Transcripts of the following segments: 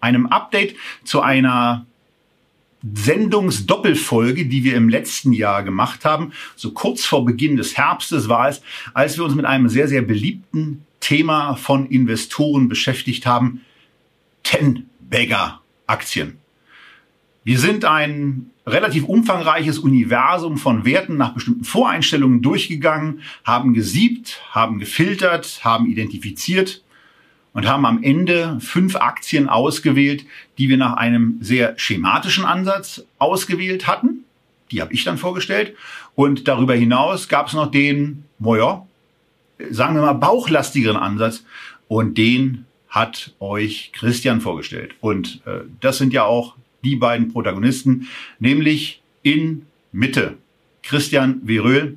Einem Update zu einer Sendungsdoppelfolge, die wir im letzten Jahr gemacht haben. So kurz vor Beginn des Herbstes war es, als wir uns mit einem sehr, sehr beliebten Thema von Investoren beschäftigt haben. Ten-Bagger-Aktien. Wir sind ein relativ umfangreiches Universum von Werten nach bestimmten Voreinstellungen durchgegangen, haben gesiebt, haben gefiltert, haben identifiziert und haben am Ende fünf Aktien ausgewählt, die wir nach einem sehr schematischen Ansatz ausgewählt hatten. Die habe ich dann vorgestellt. Und darüber hinaus gab es noch den, naja, sagen wir mal, bauchlastigeren Ansatz. Und den hat euch Christian vorgestellt. Und äh, das sind ja auch die beiden Protagonisten, nämlich in Mitte. Christian Veröhl,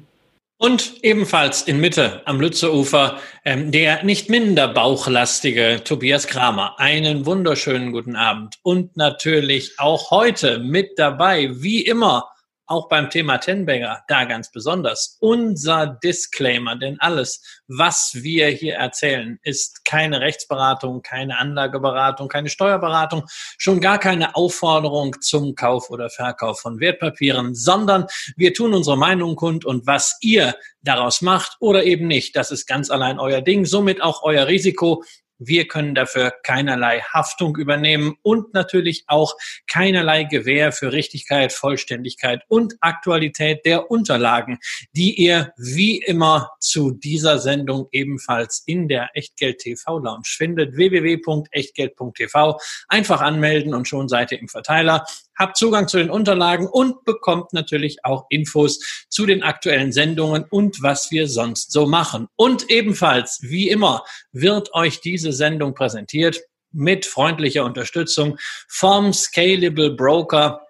und ebenfalls in Mitte am Lützeufer ähm, der nicht minder bauchlastige Tobias Kramer. Einen wunderschönen guten Abend. Und natürlich auch heute mit dabei, wie immer, auch beim Thema Tenbanger, da ganz besonders, unser Disclaimer, denn alles, was wir hier erzählen, ist keine Rechtsberatung, keine Anlageberatung, keine Steuerberatung, schon gar keine Aufforderung zum Kauf oder Verkauf von Wertpapieren, sondern wir tun unsere Meinung kund und was ihr daraus macht oder eben nicht, das ist ganz allein euer Ding, somit auch euer Risiko. Wir können dafür keinerlei Haftung übernehmen und natürlich auch keinerlei Gewähr für Richtigkeit, Vollständigkeit und Aktualität der Unterlagen, die ihr wie immer zu dieser Sendung ebenfalls in der Echtgeld TV Lounge findet. www.echtgeld.tv. Einfach anmelden und schon seid ihr im Verteiler habt Zugang zu den Unterlagen und bekommt natürlich auch Infos zu den aktuellen Sendungen und was wir sonst so machen. Und ebenfalls, wie immer, wird euch diese Sendung präsentiert mit freundlicher Unterstützung vom Scalable Broker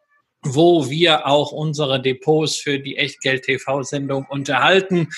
wo wir auch unsere Depots für die Echtgeld-TV-Sendung unterhalten.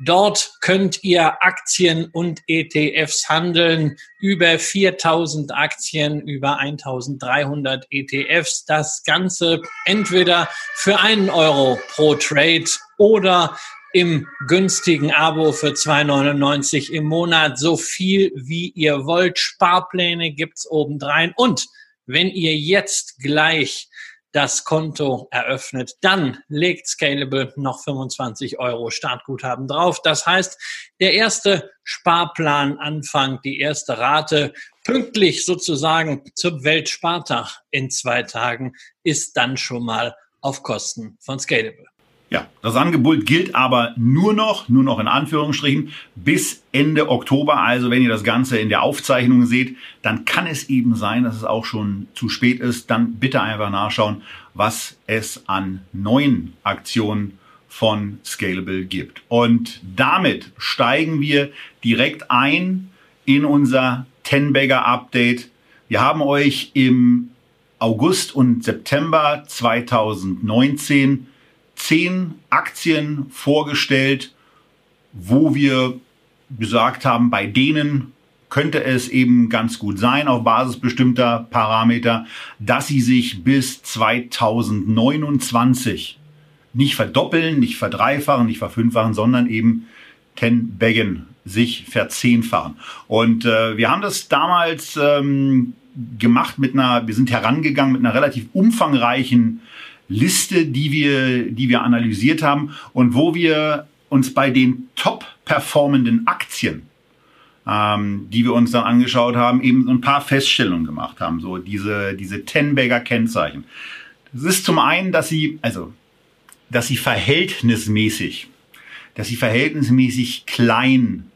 Dort könnt ihr Aktien und ETFs handeln, über 4000 Aktien, über 1300 ETFs. Das Ganze entweder für einen Euro pro Trade oder im günstigen Abo für 2,99 im Monat. So viel wie ihr wollt. Sparpläne gibt's obendrein. Und wenn ihr jetzt gleich das Konto eröffnet, dann legt Scalable noch 25 Euro Startguthaben drauf. Das heißt, der erste Sparplan Anfang, die erste Rate pünktlich sozusagen zum Weltspartag in zwei Tagen ist dann schon mal auf Kosten von Scalable. Ja, das Angebot gilt aber nur noch, nur noch in Anführungsstrichen, bis Ende Oktober. Also wenn ihr das Ganze in der Aufzeichnung seht, dann kann es eben sein, dass es auch schon zu spät ist. Dann bitte einfach nachschauen, was es an neuen Aktionen von Scalable gibt. Und damit steigen wir direkt ein in unser Ten-Bagger Update. Wir haben euch im August und September 2019 zehn Aktien vorgestellt, wo wir gesagt haben, bei denen könnte es eben ganz gut sein, auf Basis bestimmter Parameter, dass sie sich bis 2029 nicht verdoppeln, nicht verdreifachen, nicht verfünffachen, sondern eben ten baggen, sich verzehnfachen. Und äh, wir haben das damals ähm, gemacht mit einer, wir sind herangegangen mit einer relativ umfangreichen Liste, die wir, die wir analysiert haben und wo wir uns bei den top performenden Aktien, ähm, die wir uns dann angeschaut haben, eben so ein paar Feststellungen gemacht haben, so diese, diese Ten-Bagger Kennzeichen. Das ist zum einen, dass sie, also, dass sie verhältnismäßig, dass sie verhältnismäßig klein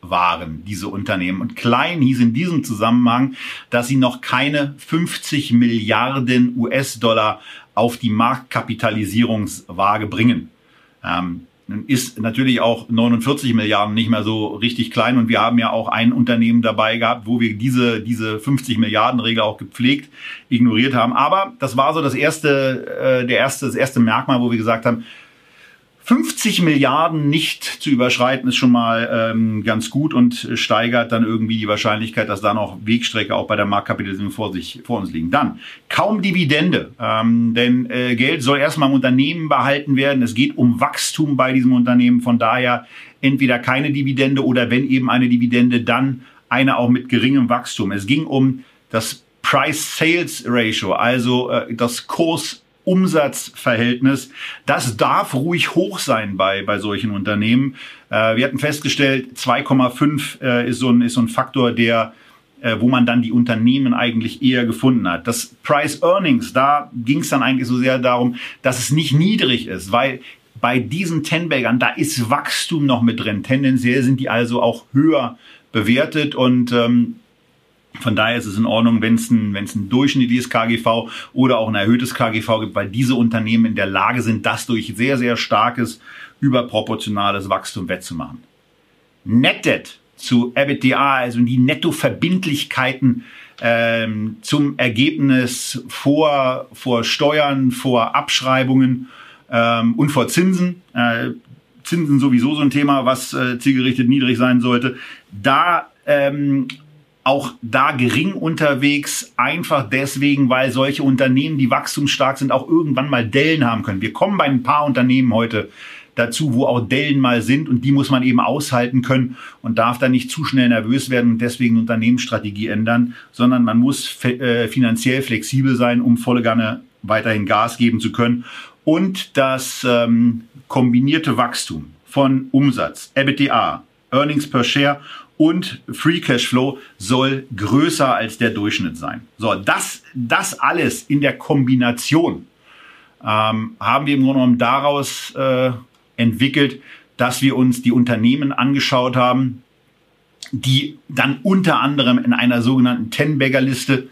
waren, diese Unternehmen. Und klein hieß in diesem Zusammenhang, dass sie noch keine 50 Milliarden US-Dollar auf die Marktkapitalisierungswaage bringen. Ähm, ist natürlich auch 49 Milliarden nicht mehr so richtig klein und wir haben ja auch ein Unternehmen dabei gehabt, wo wir diese, diese 50 Milliarden Regel auch gepflegt ignoriert haben. Aber das war so das erste, äh, der erste, das erste Merkmal, wo wir gesagt haben, 50 Milliarden nicht zu überschreiten ist schon mal ähm, ganz gut und steigert dann irgendwie die Wahrscheinlichkeit, dass da noch Wegstrecke auch bei der Marktkapitalisierung vor, sich, vor uns liegen. Dann kaum Dividende, ähm, denn äh, Geld soll erstmal im Unternehmen behalten werden. Es geht um Wachstum bei diesem Unternehmen. Von daher entweder keine Dividende oder wenn eben eine Dividende, dann eine auch mit geringem Wachstum. Es ging um das Price-Sales-Ratio, also äh, das Kurs Umsatzverhältnis. Das darf ruhig hoch sein bei, bei solchen Unternehmen. Äh, wir hatten festgestellt, 2,5 äh, ist, so ein, ist so ein Faktor, der äh, wo man dann die Unternehmen eigentlich eher gefunden hat. Das Price Earnings, da ging es dann eigentlich so sehr darum, dass es nicht niedrig ist, weil bei diesen Tenbaggern, da ist Wachstum noch mit drin. Tendenziell sind die also auch höher bewertet und ähm, von daher ist es in Ordnung, wenn es ein, wenn es ein durchschnittliches KGV oder auch ein erhöhtes KGV gibt, weil diese Unternehmen in der Lage sind, das durch sehr, sehr starkes, überproportionales Wachstum wettzumachen. Net Debt zu EBITDA, also die Nettoverbindlichkeiten ähm, zum Ergebnis vor, vor Steuern, vor Abschreibungen ähm, und vor Zinsen. Äh, Zinsen sowieso so ein Thema, was äh, zielgerichtet niedrig sein sollte. Da ähm, auch da gering unterwegs, einfach deswegen, weil solche Unternehmen, die wachstumsstark sind, auch irgendwann mal Dellen haben können. Wir kommen bei ein paar Unternehmen heute dazu, wo auch Dellen mal sind und die muss man eben aushalten können und darf dann nicht zu schnell nervös werden und deswegen Unternehmensstrategie ändern, sondern man muss äh, finanziell flexibel sein, um volle Ganne weiterhin Gas geben zu können. Und das ähm, kombinierte Wachstum von Umsatz, EBITDA, Earnings per Share und Free Cashflow soll größer als der Durchschnitt sein. So, das, das alles in der Kombination ähm, haben wir im Grunde genommen daraus äh, entwickelt, dass wir uns die Unternehmen angeschaut haben, die dann unter anderem in einer sogenannten Ten-Bagger-Liste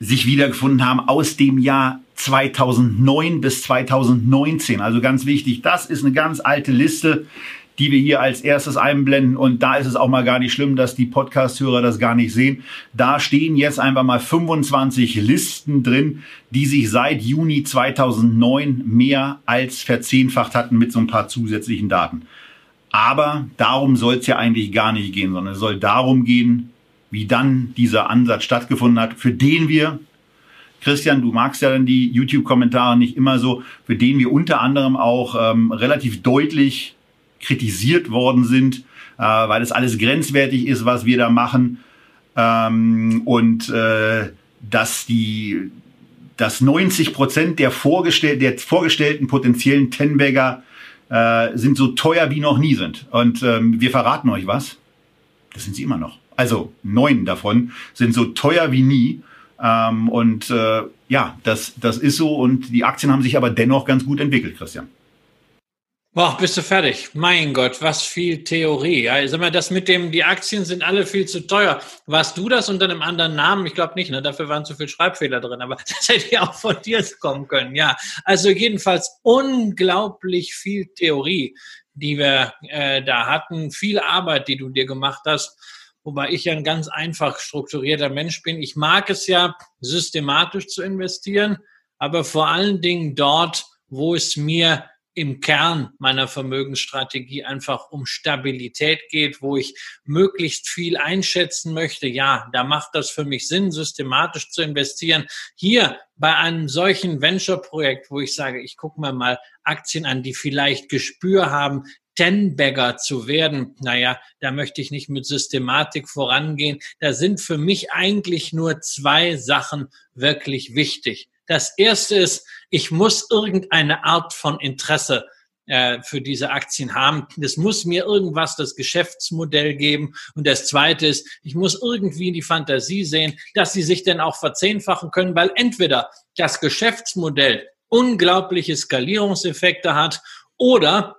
sich wiedergefunden haben aus dem Jahr 2009 bis 2019. Also ganz wichtig, das ist eine ganz alte Liste die wir hier als erstes einblenden. Und da ist es auch mal gar nicht schlimm, dass die Podcast-Hörer das gar nicht sehen. Da stehen jetzt einfach mal 25 Listen drin, die sich seit Juni 2009 mehr als verzehnfacht hatten mit so ein paar zusätzlichen Daten. Aber darum soll es ja eigentlich gar nicht gehen, sondern es soll darum gehen, wie dann dieser Ansatz stattgefunden hat, für den wir Christian, du magst ja dann die YouTube-Kommentare nicht immer so, für den wir unter anderem auch ähm, relativ deutlich kritisiert worden sind, äh, weil es alles grenzwertig ist, was wir da machen. Ähm, und äh, dass die dass 90 Prozent der, vorgestell der vorgestellten potenziellen Tenbagger äh, sind so teuer wie noch nie sind. Und ähm, wir verraten euch was. Das sind sie immer noch. Also neun davon sind so teuer wie nie. Ähm, und äh, ja, das, das ist so. Und die Aktien haben sich aber dennoch ganz gut entwickelt, Christian. Boah, bist du fertig? Mein Gott, was viel Theorie. Ja, sag mal, das mit dem, die Aktien sind alle viel zu teuer. Warst du das unter einem anderen Namen? Ich glaube nicht, ne? Dafür waren zu viele Schreibfehler drin, aber das hätte ja auch von dir kommen können. Ja, also jedenfalls unglaublich viel Theorie, die wir äh, da hatten, viel Arbeit, die du dir gemacht hast. Wobei ich ja ein ganz einfach strukturierter Mensch bin. Ich mag es ja, systematisch zu investieren, aber vor allen Dingen dort, wo es mir im Kern meiner Vermögensstrategie einfach um Stabilität geht, wo ich möglichst viel einschätzen möchte. Ja, da macht das für mich Sinn, systematisch zu investieren. Hier bei einem solchen Venture-Projekt, wo ich sage, ich gucke mir mal Aktien an, die vielleicht Gespür haben, Ten-Bagger zu werden, naja, da möchte ich nicht mit Systematik vorangehen. Da sind für mich eigentlich nur zwei Sachen wirklich wichtig. Das erste ist, ich muss irgendeine Art von Interesse äh, für diese Aktien haben. Das muss mir irgendwas das Geschäftsmodell geben. Und das Zweite ist, ich muss irgendwie in die Fantasie sehen, dass sie sich denn auch verzehnfachen können, weil entweder das Geschäftsmodell unglaubliche Skalierungseffekte hat oder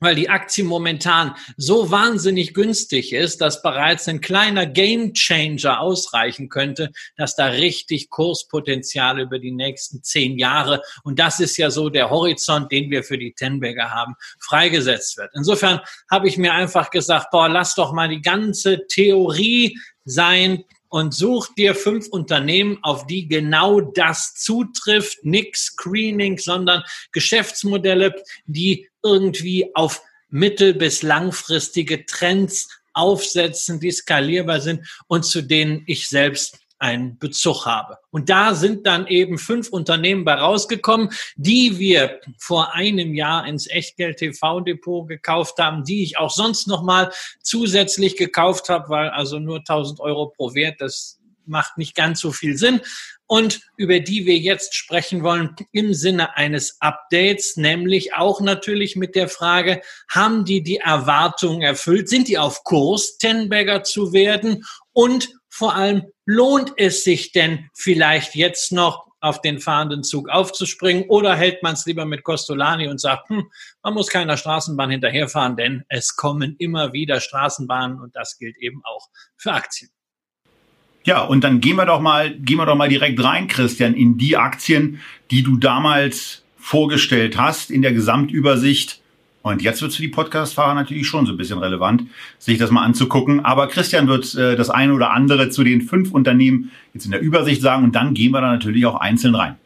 weil die Aktie momentan so wahnsinnig günstig ist, dass bereits ein kleiner Game Changer ausreichen könnte, dass da richtig Kurspotenzial über die nächsten zehn Jahre, und das ist ja so der Horizont, den wir für die Tenberger haben, freigesetzt wird. Insofern habe ich mir einfach gesagt, boah, lass doch mal die ganze Theorie sein, und such dir fünf Unternehmen, auf die genau das zutrifft. Nix Screening, sondern Geschäftsmodelle, die irgendwie auf mittel- bis langfristige Trends aufsetzen, die skalierbar sind und zu denen ich selbst einen Bezug habe. Und da sind dann eben fünf Unternehmen bei rausgekommen, die wir vor einem Jahr ins Echtgeld TV Depot gekauft haben, die ich auch sonst noch mal zusätzlich gekauft habe, weil also nur 1000 Euro pro Wert, das macht nicht ganz so viel Sinn und über die wir jetzt sprechen wollen im Sinne eines Updates, nämlich auch natürlich mit der Frage, haben die die Erwartungen erfüllt? Sind die auf Kurs, Tenbagger zu werden? Und vor allem, lohnt es sich denn vielleicht jetzt noch auf den fahrenden Zug aufzuspringen oder hält man es lieber mit Costolani und sagt, hm, man muss keiner Straßenbahn hinterherfahren, denn es kommen immer wieder Straßenbahnen und das gilt eben auch für Aktien. Ja, und dann gehen wir doch mal, gehen wir doch mal direkt rein, Christian, in die Aktien, die du damals vorgestellt hast in der Gesamtübersicht. Und jetzt wird für die Podcastfahrer natürlich schon so ein bisschen relevant, sich das mal anzugucken. Aber Christian wird äh, das eine oder andere zu den fünf Unternehmen jetzt in der Übersicht sagen und dann gehen wir da natürlich auch einzeln rein.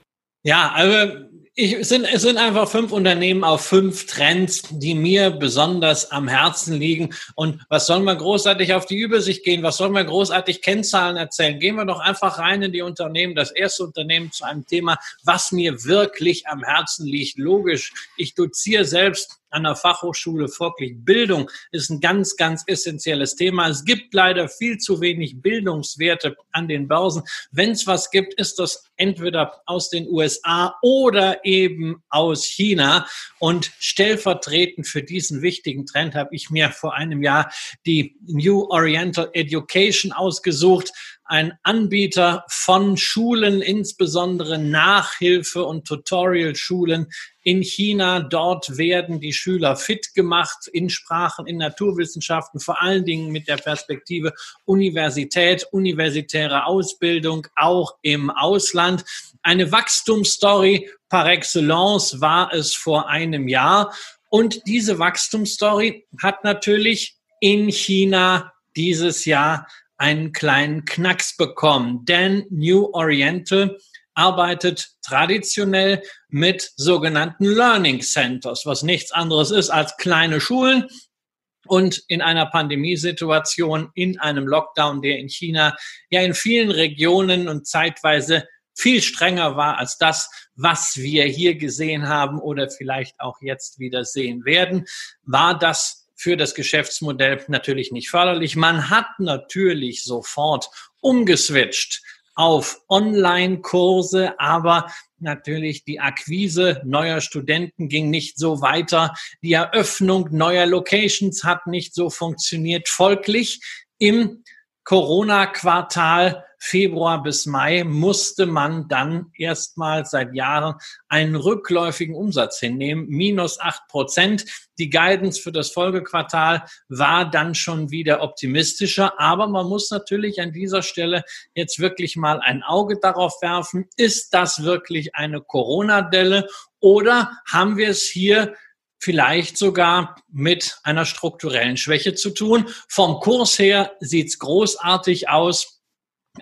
Ja, also ich, es, sind, es sind einfach fünf Unternehmen auf fünf Trends, die mir besonders am Herzen liegen. Und was sollen wir großartig auf die Übersicht gehen? Was sollen wir großartig Kennzahlen erzählen? Gehen wir doch einfach rein in die Unternehmen. Das erste Unternehmen zu einem Thema, was mir wirklich am Herzen liegt. Logisch, ich doziere selbst an der Fachhochschule folglich Bildung ist ein ganz, ganz essentielles Thema. Es gibt leider viel zu wenig Bildungswerte an den Börsen. Wenn es was gibt, ist das entweder aus den USA oder eben aus China. Und stellvertretend für diesen wichtigen Trend habe ich mir vor einem Jahr die New Oriental Education ausgesucht ein Anbieter von Schulen, insbesondere Nachhilfe- und Tutorial-Schulen in China. Dort werden die Schüler fit gemacht in Sprachen, in Naturwissenschaften, vor allen Dingen mit der Perspektive Universität, universitäre Ausbildung, auch im Ausland. Eine Wachstumsstory par excellence war es vor einem Jahr. Und diese Wachstumsstory hat natürlich in China dieses Jahr einen kleinen Knacks bekommen. Denn New Oriental arbeitet traditionell mit sogenannten Learning Centers, was nichts anderes ist als kleine Schulen. Und in einer Pandemiesituation, in einem Lockdown, der in China ja in vielen Regionen und zeitweise viel strenger war als das, was wir hier gesehen haben oder vielleicht auch jetzt wieder sehen werden, war das für das Geschäftsmodell natürlich nicht förderlich. Man hat natürlich sofort umgeswitcht auf Online-Kurse, aber natürlich die Akquise neuer Studenten ging nicht so weiter. Die Eröffnung neuer Locations hat nicht so funktioniert. Folglich im Corona-Quartal Februar bis Mai musste man dann erstmal seit Jahren einen rückläufigen Umsatz hinnehmen, minus acht Prozent. Die Guidance für das Folgequartal war dann schon wieder optimistischer, aber man muss natürlich an dieser Stelle jetzt wirklich mal ein Auge darauf werfen, ist das wirklich eine Corona-Delle oder haben wir es hier vielleicht sogar mit einer strukturellen Schwäche zu tun. Vom Kurs her sieht's großartig aus.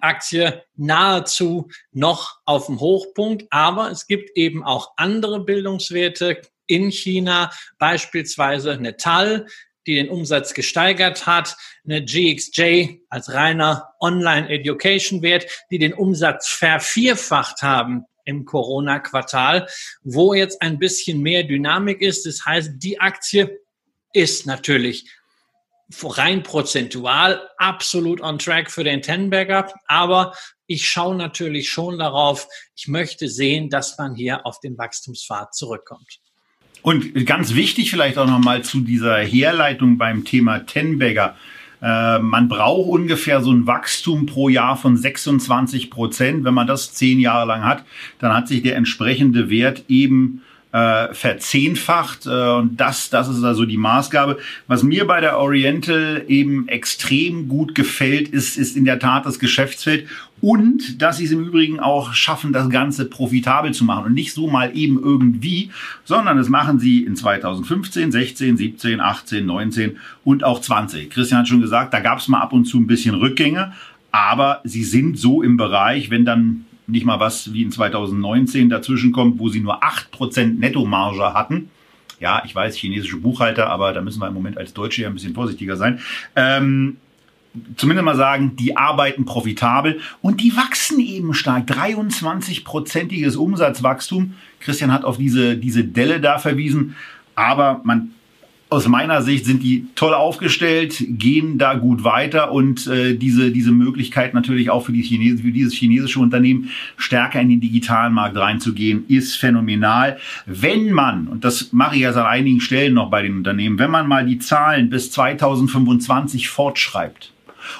Aktie nahezu noch auf dem Hochpunkt, aber es gibt eben auch andere Bildungswerte in China, beispielsweise eine TAL, die den Umsatz gesteigert hat, eine GXJ als reiner Online-Education-Wert, die den Umsatz vervierfacht haben im Corona-Quartal, wo jetzt ein bisschen mehr Dynamik ist. Das heißt, die Aktie ist natürlich rein prozentual absolut on track für den Tenberger, aber ich schaue natürlich schon darauf, ich möchte sehen, dass man hier auf den Wachstumspfad zurückkommt. Und ganz wichtig vielleicht auch nochmal zu dieser Herleitung beim Thema Tenberger. Äh, man braucht ungefähr so ein Wachstum pro Jahr von 26 Prozent. Wenn man das zehn Jahre lang hat, dann hat sich der entsprechende Wert eben äh, verzehnfacht. Äh, und das, das ist also die Maßgabe. Was mir bei der Oriental eben extrem gut gefällt, ist, ist in der Tat das Geschäftsfeld und dass sie es im Übrigen auch schaffen, das Ganze profitabel zu machen und nicht so mal eben irgendwie, sondern das machen sie in 2015, 16, 17, 18, 19 und auch 20. Christian hat schon gesagt, da gab es mal ab und zu ein bisschen Rückgänge, aber sie sind so im Bereich, wenn dann nicht mal was wie in 2019 dazwischen kommt, wo sie nur 8% Nettomarge hatten. Ja, ich weiß, chinesische Buchhalter, aber da müssen wir im Moment als Deutsche ja ein bisschen vorsichtiger sein. Ähm, zumindest mal sagen, die arbeiten profitabel und die wachsen eben stark. 23-prozentiges Umsatzwachstum. Christian hat auf diese, diese Delle da verwiesen. Aber man aus meiner Sicht sind die toll aufgestellt, gehen da gut weiter und äh, diese, diese Möglichkeit natürlich auch für, die Chinesen, für dieses chinesische Unternehmen stärker in den digitalen Markt reinzugehen, ist phänomenal. Wenn man, und das mache ich ja seit einigen Stellen noch bei den Unternehmen, wenn man mal die Zahlen bis 2025 fortschreibt,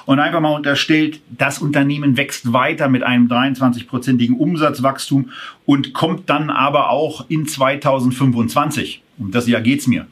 und einfach mal unterstellt, das Unternehmen wächst weiter mit einem 23-prozentigen Umsatzwachstum und kommt dann aber auch in 2025, um das Jahr geht's mir,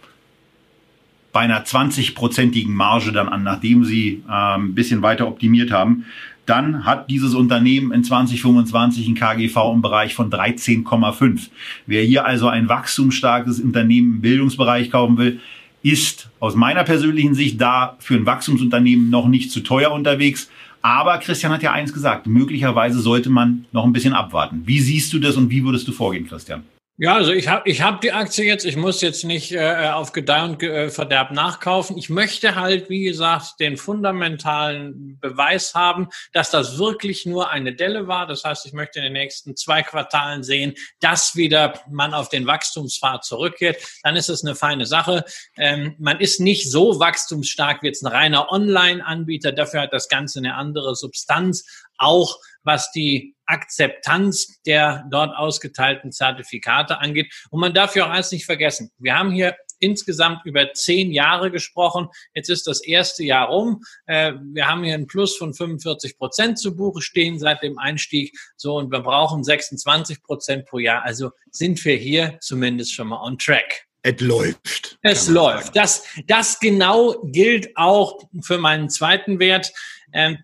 bei einer 20-prozentigen Marge dann an, nachdem sie äh, ein bisschen weiter optimiert haben, dann hat dieses Unternehmen in 2025 ein KGV im Bereich von 13,5. Wer hier also ein wachstumsstarkes Unternehmen im Bildungsbereich kaufen will, ist aus meiner persönlichen Sicht da für ein Wachstumsunternehmen noch nicht zu teuer unterwegs. Aber Christian hat ja eins gesagt, möglicherweise sollte man noch ein bisschen abwarten. Wie siehst du das und wie würdest du vorgehen, Christian? Ja, also ich habe ich hab die Aktie jetzt, ich muss jetzt nicht äh, auf Gedeih und äh, Verderb nachkaufen. Ich möchte halt, wie gesagt, den fundamentalen Beweis haben, dass das wirklich nur eine Delle war. Das heißt, ich möchte in den nächsten zwei Quartalen sehen, dass wieder man auf den Wachstumspfad zurückkehrt. Dann ist es eine feine Sache. Ähm, man ist nicht so wachstumsstark wie jetzt ein reiner Online-Anbieter. Dafür hat das Ganze eine andere Substanz. Auch was die Akzeptanz der dort ausgeteilten Zertifikate angeht. Und man darf ja auch eins nicht vergessen. Wir haben hier insgesamt über zehn Jahre gesprochen. Jetzt ist das erste Jahr rum. Äh, wir haben hier einen Plus von 45 Prozent zu Buche stehen seit dem Einstieg. So, und wir brauchen 26 Prozent pro Jahr. Also sind wir hier zumindest schon mal on track. Es läuft. Es läuft. Das, das genau gilt auch für meinen zweiten Wert,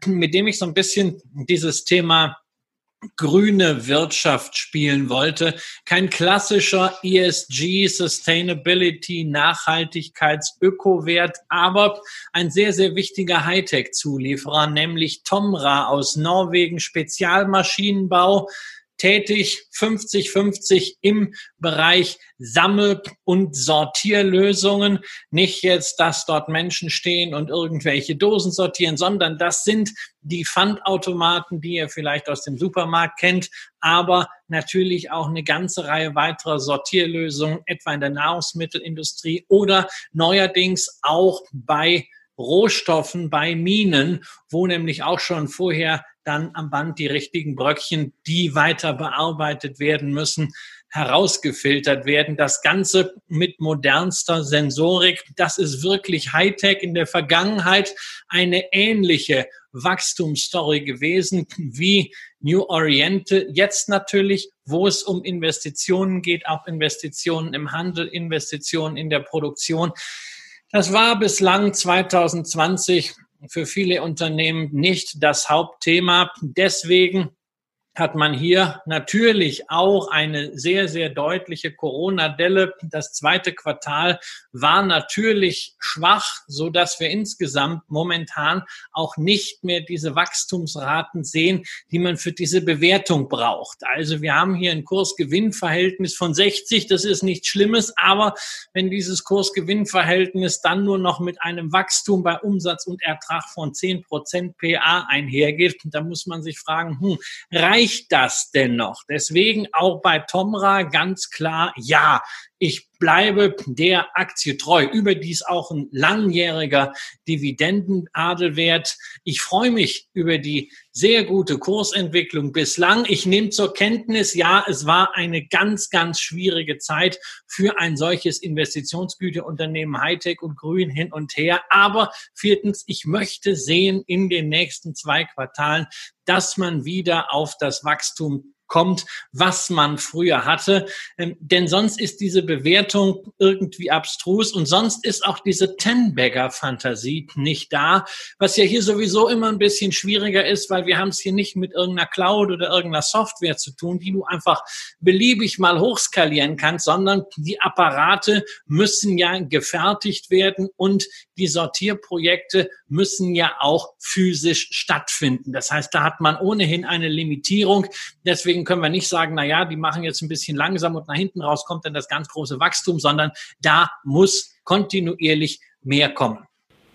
mit dem ich so ein bisschen dieses Thema grüne Wirtschaft spielen wollte. Kein klassischer ESG, Sustainability, Nachhaltigkeits, Ökowert, aber ein sehr, sehr wichtiger Hightech-Zulieferer, nämlich Tomra aus Norwegen, Spezialmaschinenbau, tätig, 50-50 im Bereich Sammel- und Sortierlösungen. Nicht jetzt, dass dort Menschen stehen und irgendwelche Dosen sortieren, sondern das sind die Pfandautomaten, die ihr vielleicht aus dem Supermarkt kennt, aber natürlich auch eine ganze Reihe weiterer Sortierlösungen, etwa in der Nahrungsmittelindustrie oder neuerdings auch bei Rohstoffen, bei Minen, wo nämlich auch schon vorher dann am Band die richtigen Bröckchen, die weiter bearbeitet werden müssen, herausgefiltert werden. Das Ganze mit modernster Sensorik. Das ist wirklich Hightech in der Vergangenheit eine ähnliche Wachstumsstory gewesen wie New Oriente. Jetzt natürlich, wo es um Investitionen geht, auch Investitionen im Handel, Investitionen in der Produktion. Das war bislang 2020 für viele Unternehmen nicht das Hauptthema. Deswegen hat man hier natürlich auch eine sehr, sehr deutliche Corona-Delle. Das zweite Quartal war natürlich schwach, so dass wir insgesamt momentan auch nicht mehr diese Wachstumsraten sehen, die man für diese Bewertung braucht. Also wir haben hier ein Kurs-Gewinn-Verhältnis von 60. Das ist nichts Schlimmes. Aber wenn dieses Kurs-Gewinn-Verhältnis dann nur noch mit einem Wachstum bei Umsatz und Ertrag von 10 Prozent PA einhergeht, dann muss man sich fragen, hm, reicht das denn noch? Deswegen auch bei Tomra ganz klar, ja, ich bleibe der Aktie treu. Überdies auch ein langjähriger Dividendenadelwert. Ich freue mich über die sehr gute Kursentwicklung bislang. Ich nehme zur Kenntnis, ja, es war eine ganz, ganz schwierige Zeit für ein solches Investitionsgüterunternehmen Hightech und Grün hin und her. Aber viertens, ich möchte sehen in den nächsten zwei Quartalen, dass man wieder auf das Wachstum kommt, was man früher hatte. Ähm, denn sonst ist diese Bewertung irgendwie abstrus und sonst ist auch diese Ten-Bagger-Fantasie nicht da, was ja hier sowieso immer ein bisschen schwieriger ist, weil wir haben es hier nicht mit irgendeiner Cloud oder irgendeiner Software zu tun, die du einfach beliebig mal hochskalieren kannst, sondern die Apparate müssen ja gefertigt werden und die Sortierprojekte müssen ja auch physisch stattfinden. Das heißt, da hat man ohnehin eine Limitierung. Deswegen können wir nicht sagen, na ja, die machen jetzt ein bisschen langsam und nach hinten raus kommt dann das ganz große Wachstum, sondern da muss kontinuierlich mehr kommen.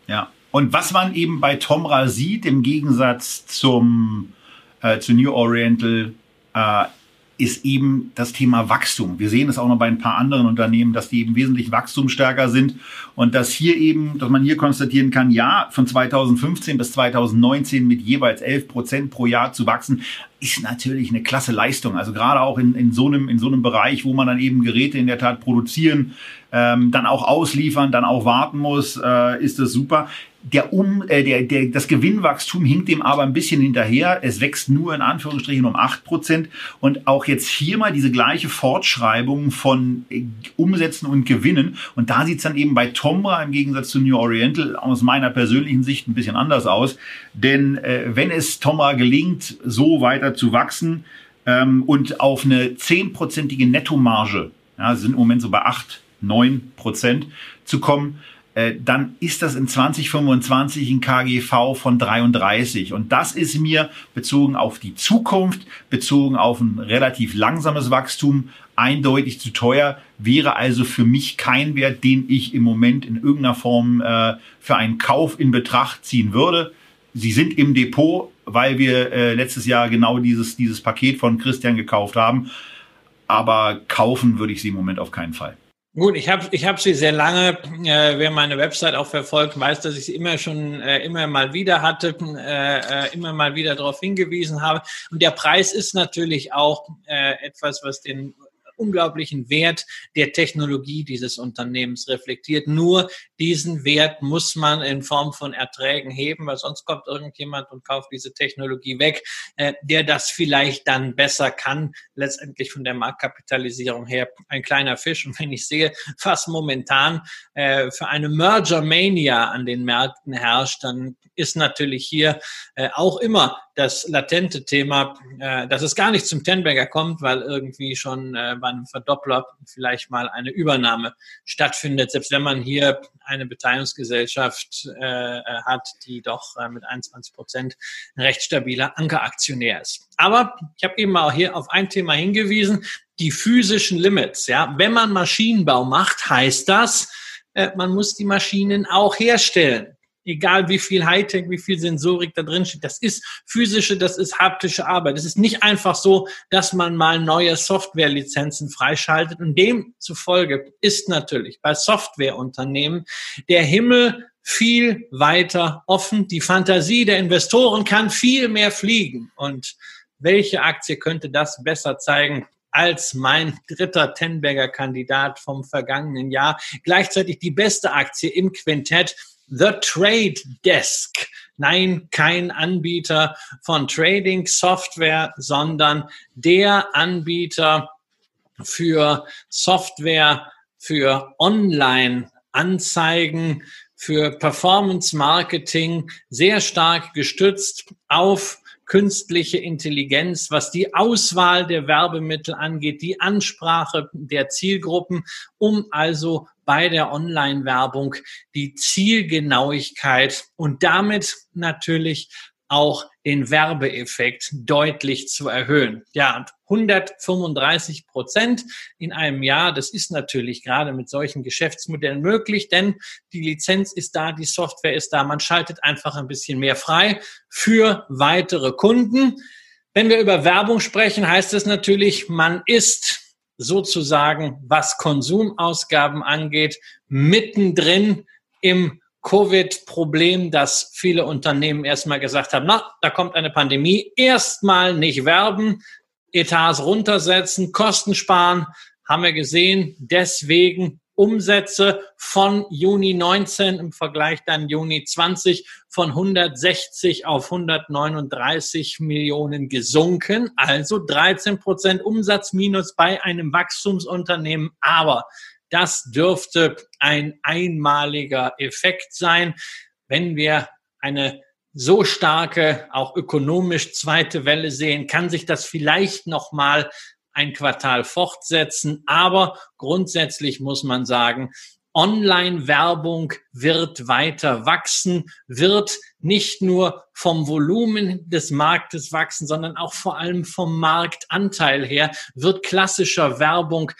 Ja. Und was man eben bei Tomra sieht, im Gegensatz zum, äh, zu New Oriental, äh, ist eben das Thema Wachstum. Wir sehen es auch noch bei ein paar anderen Unternehmen, dass die eben wesentlich wachstumsstärker sind und dass hier eben, dass man hier konstatieren kann, ja, von 2015 bis 2019 mit jeweils 11 Prozent pro Jahr zu wachsen, ist natürlich eine klasse Leistung. Also gerade auch in, in, so einem, in so einem Bereich, wo man dann eben Geräte in der Tat produzieren, ähm, dann auch ausliefern, dann auch warten muss, äh, ist das super. Der um, äh, der, der, das Gewinnwachstum hinkt dem aber ein bisschen hinterher. Es wächst nur in Anführungsstrichen um acht Prozent. Und auch jetzt hier mal diese gleiche Fortschreibung von äh, Umsätzen und Gewinnen. Und da sieht's dann eben bei Tomra im Gegensatz zu New Oriental aus meiner persönlichen Sicht ein bisschen anders aus. Denn äh, wenn es Tomra gelingt, so weiter zu wachsen ähm, und auf eine zehnprozentige Nettomarge, ja, sind im Moment so bei acht 9 Prozent zu kommen, dann ist das in 2025 ein KGV von 33. Und das ist mir bezogen auf die Zukunft, bezogen auf ein relativ langsames Wachstum, eindeutig zu teuer, wäre also für mich kein Wert, den ich im Moment in irgendeiner Form äh, für einen Kauf in Betracht ziehen würde. Sie sind im Depot, weil wir äh, letztes Jahr genau dieses, dieses Paket von Christian gekauft haben. Aber kaufen würde ich sie im Moment auf keinen Fall. Gut, ich habe ich hab sie sehr lange, äh, wer meine Website auch verfolgt, weiß, dass ich sie immer schon äh, immer mal wieder hatte, äh, äh, immer mal wieder darauf hingewiesen habe. Und der Preis ist natürlich auch äh, etwas, was den unglaublichen Wert der Technologie dieses Unternehmens reflektiert. Nur diesen Wert muss man in Form von Erträgen heben, weil sonst kommt irgendjemand und kauft diese Technologie weg, äh, der das vielleicht dann besser kann. Letztendlich von der Marktkapitalisierung her ein kleiner Fisch. Und wenn ich sehe, was momentan äh, für eine Merger Mania an den Märkten herrscht, dann ist natürlich hier äh, auch immer das latente Thema, äh, dass es gar nicht zum Tenberger kommt, weil irgendwie schon äh, bei einem Verdoppler vielleicht mal eine Übernahme stattfindet, selbst wenn man hier eine Beteiligungsgesellschaft äh, hat, die doch äh, mit 21 Prozent ein recht stabiler Ankeraktionär ist. Aber ich habe eben auch hier auf ein Thema hingewiesen, die physischen Limits. Ja, wenn man Maschinenbau macht, heißt das, äh, man muss die Maschinen auch herstellen egal wie viel Hightech, wie viel Sensorik da drin steht. Das ist physische, das ist haptische Arbeit. Es ist nicht einfach so, dass man mal neue Softwarelizenzen freischaltet. Und demzufolge ist natürlich bei Softwareunternehmen der Himmel viel weiter offen. Die Fantasie der Investoren kann viel mehr fliegen. Und welche Aktie könnte das besser zeigen? als mein dritter Tenberger Kandidat vom vergangenen Jahr. Gleichzeitig die beste Aktie im Quintett The Trade Desk. Nein, kein Anbieter von Trading Software, sondern der Anbieter für Software, für Online-Anzeigen, für Performance Marketing, sehr stark gestützt auf künstliche Intelligenz, was die Auswahl der Werbemittel angeht, die Ansprache der Zielgruppen, um also bei der Online-Werbung die Zielgenauigkeit und damit natürlich auch den Werbeeffekt deutlich zu erhöhen. Ja, und 135 Prozent in einem Jahr, das ist natürlich gerade mit solchen Geschäftsmodellen möglich, denn die Lizenz ist da, die Software ist da, man schaltet einfach ein bisschen mehr frei für weitere Kunden. Wenn wir über Werbung sprechen, heißt es natürlich, man ist sozusagen, was Konsumausgaben angeht, mittendrin im Covid-Problem, dass viele Unternehmen erstmal gesagt haben, na, da kommt eine Pandemie, erstmal nicht werben, Etats runtersetzen, Kosten sparen, haben wir gesehen. Deswegen Umsätze von Juni 19 im Vergleich dann Juni 20 von 160 auf 139 Millionen gesunken. Also 13 Prozent Umsatzminus bei einem Wachstumsunternehmen. Aber das dürfte ein einmaliger Effekt sein, wenn wir eine so starke, auch ökonomisch zweite Welle sehen, kann sich das vielleicht noch mal ein Quartal fortsetzen. Aber grundsätzlich muss man sagen, Online-Werbung wird weiter wachsen, wird nicht nur vom Volumen des Marktes wachsen, sondern auch vor allem vom Marktanteil her, wird klassischer Werbung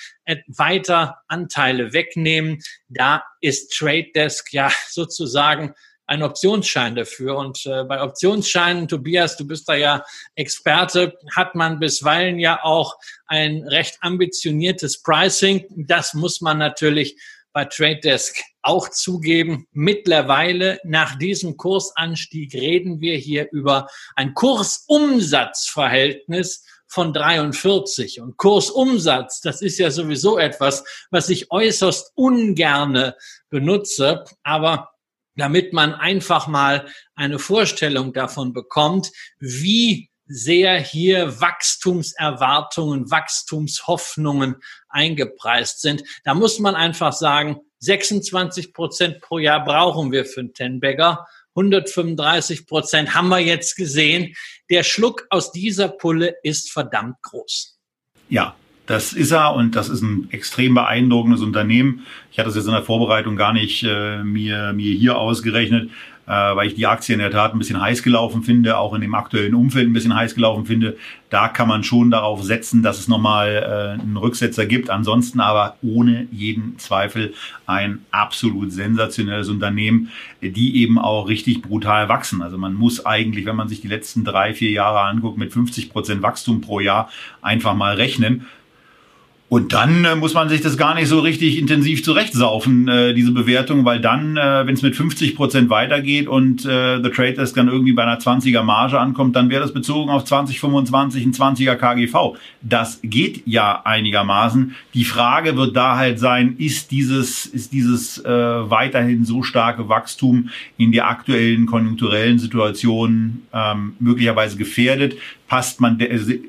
weiter Anteile wegnehmen. Da ist Trade Desk ja sozusagen ein Optionsschein dafür. Und äh, bei Optionsscheinen, Tobias, du bist da ja Experte, hat man bisweilen ja auch ein recht ambitioniertes Pricing. Das muss man natürlich bei Trade Desk auch zugeben. Mittlerweile nach diesem Kursanstieg reden wir hier über ein Kursumsatzverhältnis von 43. Und Kursumsatz, das ist ja sowieso etwas, was ich äußerst ungerne benutze. Aber damit man einfach mal eine Vorstellung davon bekommt, wie sehr hier Wachstumserwartungen, Wachstumshoffnungen eingepreist sind. Da muss man einfach sagen, 26 Prozent pro Jahr brauchen wir für einen Tenbagger. 135 Prozent haben wir jetzt gesehen. Der Schluck aus dieser Pulle ist verdammt groß. Ja, das ist er und das ist ein extrem beeindruckendes Unternehmen. Ich hatte es jetzt in der Vorbereitung gar nicht äh, mir, mir hier ausgerechnet, äh, weil ich die Aktie in der Tat ein bisschen heiß gelaufen finde, auch in dem aktuellen Umfeld ein bisschen heiß gelaufen finde. Da kann man schon darauf setzen, dass es nochmal äh, einen Rücksetzer gibt. Ansonsten aber ohne jeden Zweifel ein absolut sensationelles Unternehmen, die eben auch richtig brutal wachsen. Also man muss eigentlich, wenn man sich die letzten drei, vier Jahre anguckt, mit 50 Prozent Wachstum pro Jahr einfach mal rechnen. Und dann äh, muss man sich das gar nicht so richtig intensiv zurechtsaufen, äh, diese Bewertung, weil dann, äh, wenn es mit 50 Prozent weitergeht und äh, The Trade Desk dann irgendwie bei einer 20er Marge ankommt, dann wäre das bezogen auf 2025 ein 20er KGV. Das geht ja einigermaßen. Die Frage wird da halt sein, ist dieses, ist dieses äh, weiterhin so starke Wachstum in der aktuellen konjunkturellen Situation ähm, möglicherweise gefährdet? passt man,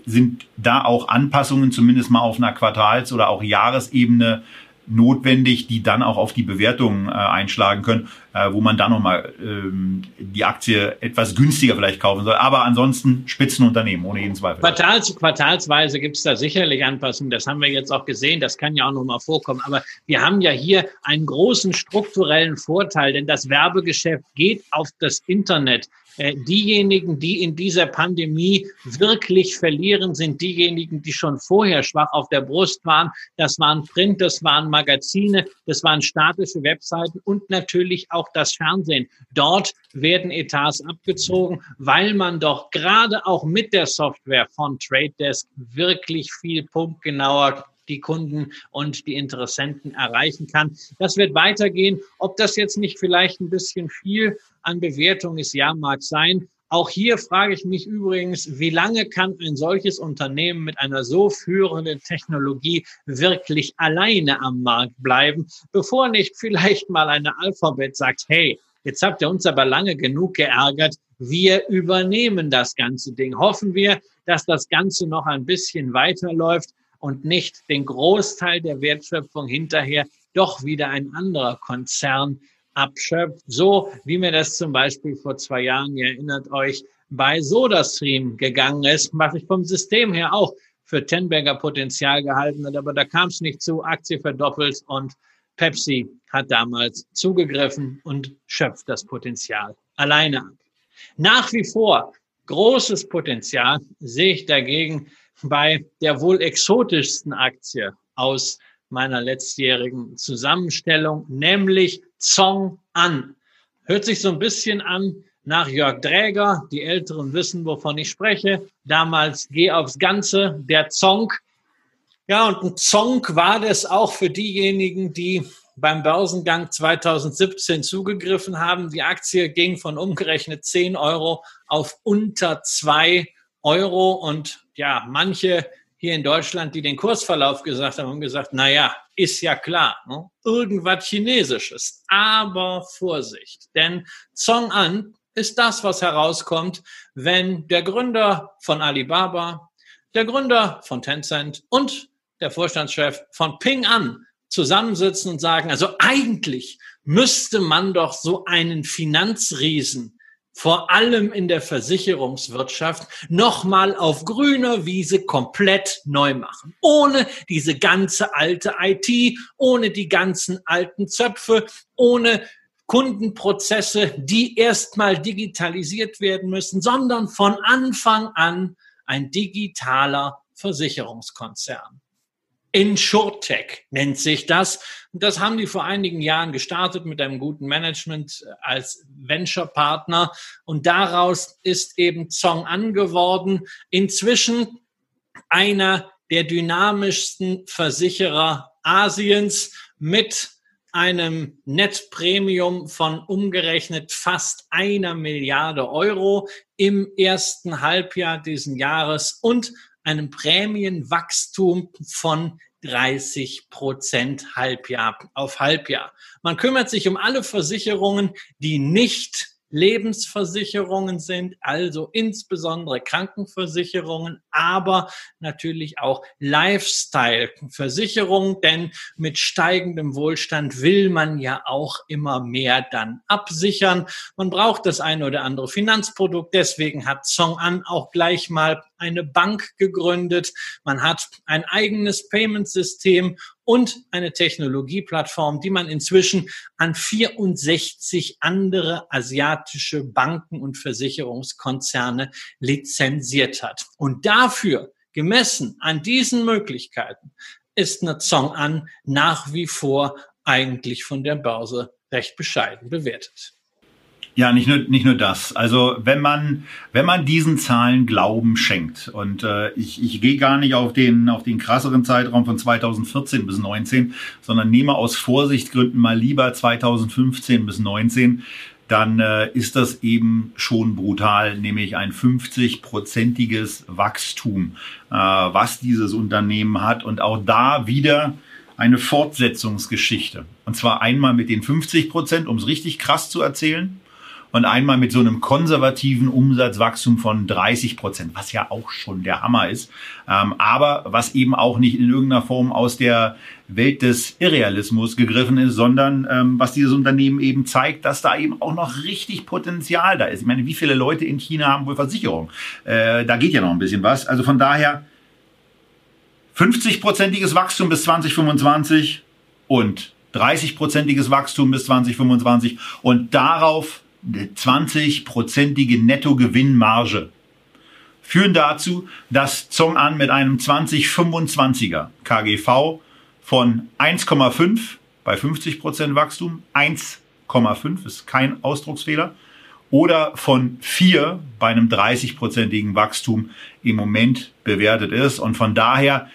sind da auch Anpassungen zumindest mal auf einer Quartals- oder auch Jahresebene notwendig, die dann auch auf die Bewertungen äh, einschlagen können, äh, wo man dann nochmal ähm, die Aktie etwas günstiger vielleicht kaufen soll. Aber ansonsten Spitzenunternehmen, ohne jeden Zweifel. Quartals, quartalsweise gibt es da sicherlich Anpassungen. Das haben wir jetzt auch gesehen. Das kann ja auch nochmal vorkommen. Aber wir haben ja hier einen großen strukturellen Vorteil, denn das Werbegeschäft geht auf das Internet. Äh, diejenigen, die in dieser Pandemie wirklich verlieren, sind diejenigen, die schon vorher schwach auf der Brust waren. Das waren Print, das waren Magazine, das waren statische Webseiten und natürlich auch das Fernsehen. Dort werden Etats abgezogen, weil man doch gerade auch mit der Software von Trade Desk wirklich viel punktgenauer die Kunden und die Interessenten erreichen kann. Das wird weitergehen. Ob das jetzt nicht vielleicht ein bisschen viel an Bewertung ist, ja, mag sein. Auch hier frage ich mich übrigens, wie lange kann ein solches Unternehmen mit einer so führenden Technologie wirklich alleine am Markt bleiben, bevor nicht vielleicht mal eine Alphabet sagt, hey, jetzt habt ihr uns aber lange genug geärgert, wir übernehmen das ganze Ding. Hoffen wir, dass das Ganze noch ein bisschen weiterläuft und nicht den Großteil der Wertschöpfung hinterher doch wieder ein anderer Konzern abschöpft. So wie mir das zum Beispiel vor zwei Jahren, ihr erinnert euch, bei SodaStream gegangen ist, was ich vom System her auch für Tenberger Potenzial gehalten hat, aber da kam es nicht zu, Aktie verdoppelt und Pepsi hat damals zugegriffen und schöpft das Potenzial alleine ab. Nach wie vor großes Potenzial sehe ich dagegen bei der wohl exotischsten Aktie aus meiner letztjährigen Zusammenstellung, nämlich Zong An. Hört sich so ein bisschen an nach Jörg Dräger. Die Älteren wissen, wovon ich spreche. Damals Geh aufs Ganze, der Zong. Ja, und ein Zong war das auch für diejenigen, die beim Börsengang 2017 zugegriffen haben. Die Aktie ging von umgerechnet 10 Euro auf unter 2 Euro und ja, manche hier in Deutschland, die den Kursverlauf gesagt haben, haben gesagt, na ja, ist ja klar, ne? irgendwas Chinesisches. Aber Vorsicht, denn Zong An ist das, was herauskommt, wenn der Gründer von Alibaba, der Gründer von Tencent und der Vorstandschef von Ping An zusammensitzen und sagen, also eigentlich müsste man doch so einen Finanzriesen vor allem in der Versicherungswirtschaft, nochmal auf grüner Wiese komplett neu machen. Ohne diese ganze alte IT, ohne die ganzen alten Zöpfe, ohne Kundenprozesse, die erstmal digitalisiert werden müssen, sondern von Anfang an ein digitaler Versicherungskonzern. InsurTech nennt sich das. Und das haben die vor einigen Jahren gestartet mit einem guten Management als Venture-Partner. Und daraus ist eben Zong angeworden. Inzwischen einer der dynamischsten Versicherer Asiens mit einem Net-Premium von umgerechnet fast einer Milliarde Euro im ersten Halbjahr diesen Jahres und einem Prämienwachstum von 30 Prozent Halbjahr auf Halbjahr. Man kümmert sich um alle Versicherungen, die nicht Lebensversicherungen sind, also insbesondere Krankenversicherungen, aber natürlich auch Lifestyle-Versicherungen, denn mit steigendem Wohlstand will man ja auch immer mehr dann absichern. Man braucht das eine oder andere Finanzprodukt, deswegen hat Song An auch gleich mal eine Bank gegründet. Man hat ein eigenes Payment-System und eine Technologieplattform, die man inzwischen an 64 andere asiatische Banken und Versicherungskonzerne lizenziert hat. Und dafür, gemessen an diesen Möglichkeiten, ist eine Zong An nach wie vor eigentlich von der Börse recht bescheiden bewertet. Ja, nicht nur, nicht nur das. Also wenn man, wenn man diesen Zahlen Glauben schenkt und äh, ich, ich gehe gar nicht auf den, auf den krasseren Zeitraum von 2014 bis 19, sondern nehme aus Vorsichtsgründen mal lieber 2015 bis 19, dann äh, ist das eben schon brutal, nämlich ein 50-prozentiges Wachstum, äh, was dieses Unternehmen hat und auch da wieder eine Fortsetzungsgeschichte. Und zwar einmal mit den 50 Prozent, um es richtig krass zu erzählen und einmal mit so einem konservativen Umsatzwachstum von 30 Prozent, was ja auch schon der Hammer ist, ähm, aber was eben auch nicht in irgendeiner Form aus der Welt des Irrealismus gegriffen ist, sondern ähm, was dieses Unternehmen eben zeigt, dass da eben auch noch richtig Potenzial da ist. Ich meine, wie viele Leute in China haben wohl Versicherung? Äh, da geht ja noch ein bisschen was. Also von daher 50-prozentiges Wachstum bis 2025 und 30-prozentiges Wachstum bis 2025 und darauf 20-prozentige Nettogewinnmarge führen dazu, dass Zong An mit einem 2025er KGV von 1,5 bei 50 Prozent Wachstum, 1,5 ist kein Ausdrucksfehler, oder von 4 bei einem 30-prozentigen Wachstum im Moment bewertet ist. Und von daher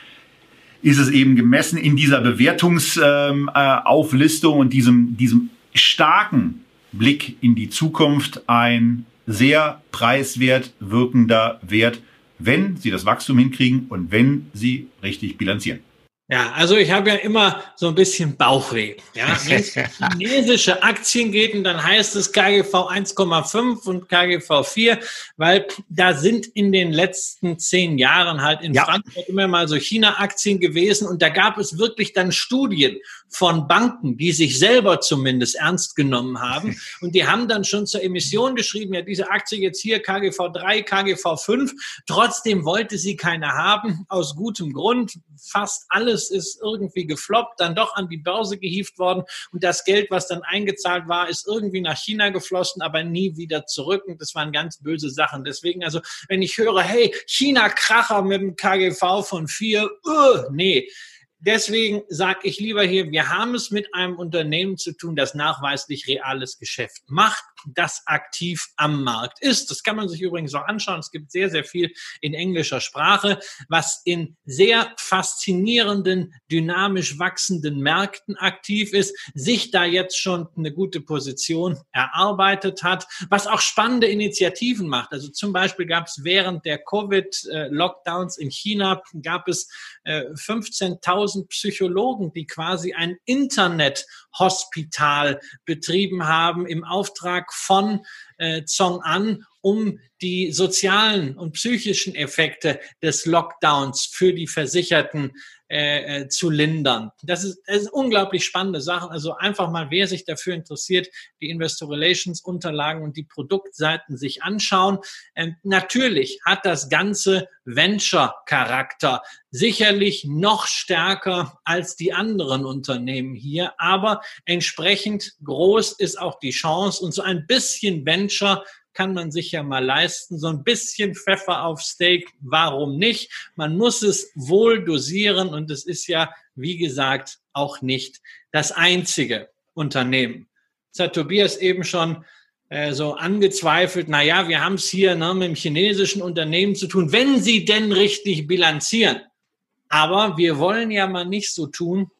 ist es eben gemessen in dieser Bewertungsauflistung äh, und diesem, diesem starken Blick in die Zukunft ein sehr preiswert wirkender Wert, wenn Sie das Wachstum hinkriegen und wenn Sie richtig bilanzieren. Ja, also ich habe ja immer so ein bisschen Bauchweh. Ja, wenn es chinesische Aktien geht, und dann heißt es KGV 1,5 und KGV 4, weil da sind in den letzten zehn Jahren halt in ja. Frankfurt immer mal so China-Aktien gewesen und da gab es wirklich dann Studien von Banken, die sich selber zumindest ernst genommen haben und die haben dann schon zur Emission geschrieben, ja, diese Aktie jetzt hier KGV 3, KGV 5, trotzdem wollte sie keine haben, aus gutem Grund, fast alles alles ist irgendwie gefloppt, dann doch an die Börse gehievt worden und das Geld, was dann eingezahlt war, ist irgendwie nach China geflossen, aber nie wieder zurück und das waren ganz böse Sachen. Deswegen also, wenn ich höre, hey, China-Kracher mit dem KGV von vier, uh, nee, deswegen sage ich lieber hier, wir haben es mit einem Unternehmen zu tun, das nachweislich reales Geschäft macht, das aktiv am Markt ist. Das kann man sich übrigens auch anschauen. Es gibt sehr, sehr viel in englischer Sprache, was in sehr faszinierenden, dynamisch wachsenden Märkten aktiv ist, sich da jetzt schon eine gute Position erarbeitet hat, was auch spannende Initiativen macht. Also zum Beispiel gab es während der Covid-Lockdowns in China, gab es 15.000 äh, Psychologen, die quasi ein Internethospital betrieben haben im Auftrag von äh, Zong An, um die sozialen und psychischen Effekte des Lockdowns für die Versicherten äh, äh, zu lindern. Das ist, das ist unglaublich spannende Sache. Also einfach mal, wer sich dafür interessiert, die Investor Relations Unterlagen und die Produktseiten sich anschauen. Ähm, natürlich hat das Ganze Venture-Charakter. Sicherlich noch stärker als die anderen Unternehmen hier, aber entsprechend groß ist auch die Chance und so ein bisschen Venture kann man sich ja mal leisten. So ein bisschen Pfeffer auf Steak, warum nicht? Man muss es wohl dosieren und es ist ja, wie gesagt, auch nicht das einzige Unternehmen. Das hat Tobias eben schon äh, so angezweifelt, na ja, wir haben es hier ne, mit dem chinesischen Unternehmen zu tun, wenn sie denn richtig bilanzieren. Aber wir wollen ja mal nicht so tun,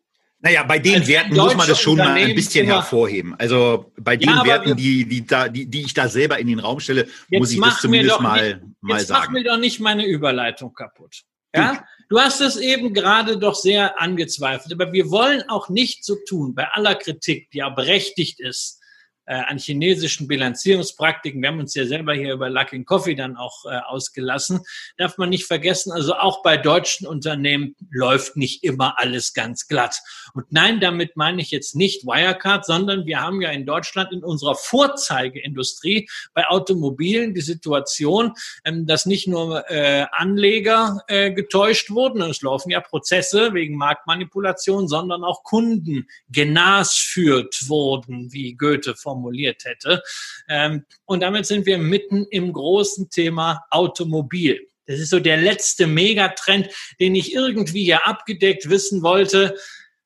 naja, bei den Werten muss man das schon mal ein bisschen hervorheben. Also bei den ja, Werten, die, die, da, die, die ich da selber in den Raum stelle, muss ich das zumindest mal, nicht, mal jetzt sagen. Jetzt mach mir doch nicht meine Überleitung kaputt. Ja? Du hast es eben gerade doch sehr angezweifelt. Aber wir wollen auch nicht so tun, bei aller Kritik, die ja berechtigt ist, äh, an chinesischen Bilanzierungspraktiken. Wir haben uns ja selber hier über Luckin Coffee dann auch äh, ausgelassen. Darf man nicht vergessen, also auch bei deutschen Unternehmen läuft nicht immer alles ganz glatt. Und nein, damit meine ich jetzt nicht Wirecard, sondern wir haben ja in Deutschland in unserer Vorzeigeindustrie bei Automobilen die Situation, ähm, dass nicht nur äh, Anleger äh, getäuscht wurden, es laufen ja Prozesse wegen Marktmanipulation, sondern auch Kunden genasführt wurden, wie Goethe vor formuliert hätte. Ähm, und damit sind wir mitten im großen Thema Automobil. Das ist so der letzte Megatrend, den ich irgendwie ja abgedeckt wissen wollte.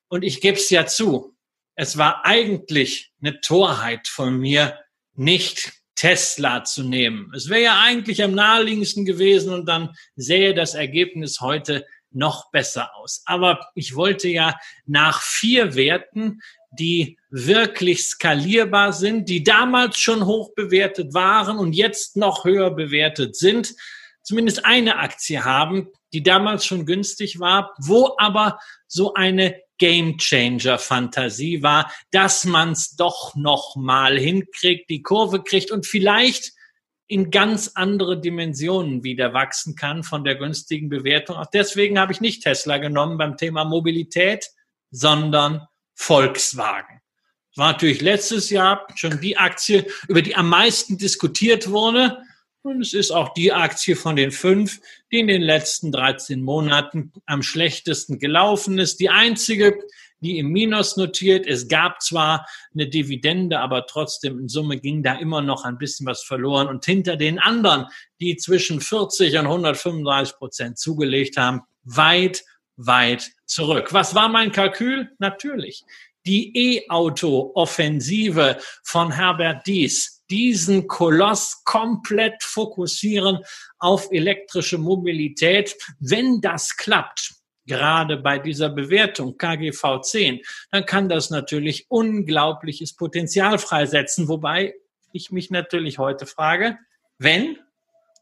Und ich gebe es ja zu. Es war eigentlich eine Torheit von mir, nicht Tesla zu nehmen. Es wäre ja eigentlich am naheliegendsten gewesen und dann sähe das Ergebnis heute noch besser aus. Aber ich wollte ja nach vier Werten, die wirklich skalierbar sind, die damals schon hoch bewertet waren und jetzt noch höher bewertet sind, zumindest eine Aktie haben, die damals schon günstig war, wo aber so eine Game Changer Fantasie war, dass man es doch noch mal hinkriegt, die Kurve kriegt und vielleicht in ganz andere Dimensionen wieder wachsen kann von der günstigen Bewertung. Auch deswegen habe ich nicht Tesla genommen beim Thema Mobilität, sondern Volkswagen. War natürlich letztes Jahr schon die Aktie, über die am meisten diskutiert wurde. Und es ist auch die Aktie von den fünf, die in den letzten 13 Monaten am schlechtesten gelaufen ist. Die einzige, die im Minus notiert. Es gab zwar eine Dividende, aber trotzdem in Summe ging da immer noch ein bisschen was verloren. Und hinter den anderen, die zwischen 40 und 135 Prozent zugelegt haben, weit, weit zurück. Was war mein Kalkül? Natürlich die E-Auto-Offensive von Herbert Dies, diesen Koloss komplett fokussieren auf elektrische Mobilität. Wenn das klappt, gerade bei dieser Bewertung KGV 10, dann kann das natürlich unglaubliches Potenzial freisetzen, wobei ich mich natürlich heute frage, wenn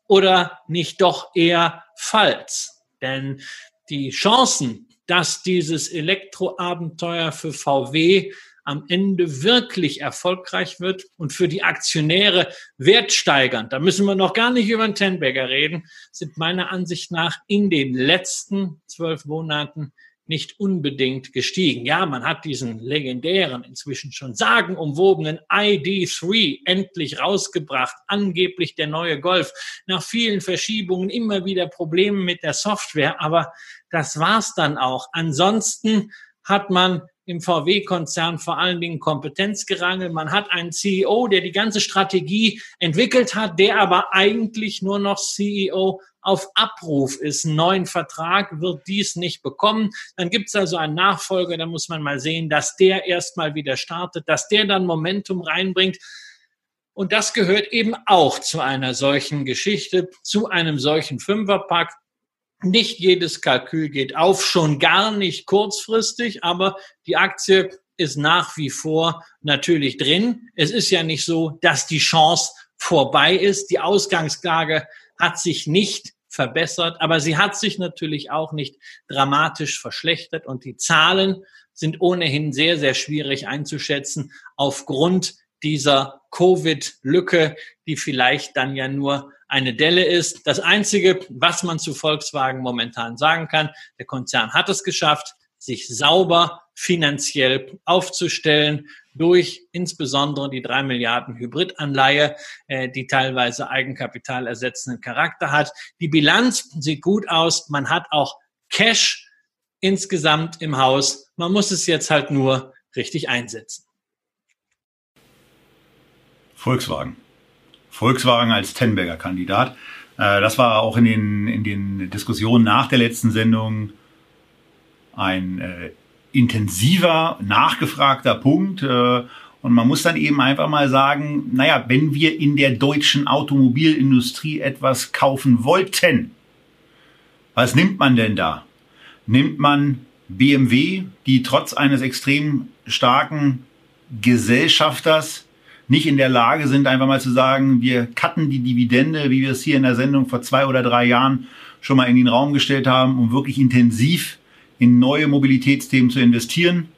oder nicht doch eher falls. Denn die Chancen, dass dieses Elektroabenteuer für VW am Ende wirklich erfolgreich wird und für die Aktionäre wertsteigernd, da müssen wir noch gar nicht über den Tenberger reden, sind meiner Ansicht nach in den letzten zwölf Monaten nicht unbedingt gestiegen. Ja, man hat diesen legendären, inzwischen schon sagenumwobenen ID3 endlich rausgebracht, angeblich der neue Golf. Nach vielen Verschiebungen immer wieder Probleme mit der Software, aber das war's dann auch. Ansonsten hat man im VW-Konzern vor allen Dingen Kompetenzgerangel. Man hat einen CEO, der die ganze Strategie entwickelt hat, der aber eigentlich nur noch CEO auf Abruf ist. Einen neuen Vertrag wird dies nicht bekommen. Dann gibt es also einen Nachfolger, da muss man mal sehen, dass der erstmal wieder startet, dass der dann Momentum reinbringt. Und das gehört eben auch zu einer solchen Geschichte, zu einem solchen Fünferpack. Nicht jedes Kalkül geht auf, schon gar nicht kurzfristig, aber die Aktie ist nach wie vor natürlich drin. Es ist ja nicht so, dass die Chance vorbei ist. Die Ausgangslage hat sich nicht verbessert, aber sie hat sich natürlich auch nicht dramatisch verschlechtert und die Zahlen sind ohnehin sehr, sehr schwierig einzuschätzen aufgrund dieser Covid-Lücke, die vielleicht dann ja nur eine Delle ist. Das Einzige, was man zu Volkswagen momentan sagen kann, der Konzern hat es geschafft, sich sauber finanziell aufzustellen durch insbesondere die drei Milliarden Hybridanleihe, äh, die teilweise Eigenkapital ersetzenden Charakter hat. Die Bilanz sieht gut aus. Man hat auch Cash insgesamt im Haus. Man muss es jetzt halt nur richtig einsetzen. Volkswagen. Volkswagen als Tenberger Kandidat. Äh, das war auch in den, in den Diskussionen nach der letzten Sendung ein äh, intensiver, nachgefragter Punkt. Äh, und man muss dann eben einfach mal sagen, naja, wenn wir in der deutschen Automobilindustrie etwas kaufen wollten, was nimmt man denn da? Nimmt man BMW, die trotz eines extrem starken Gesellschafters nicht in der Lage sind, einfach mal zu sagen, wir cutten die Dividende, wie wir es hier in der Sendung vor zwei oder drei Jahren schon mal in den Raum gestellt haben, um wirklich intensiv in neue Mobilitätsthemen zu investieren.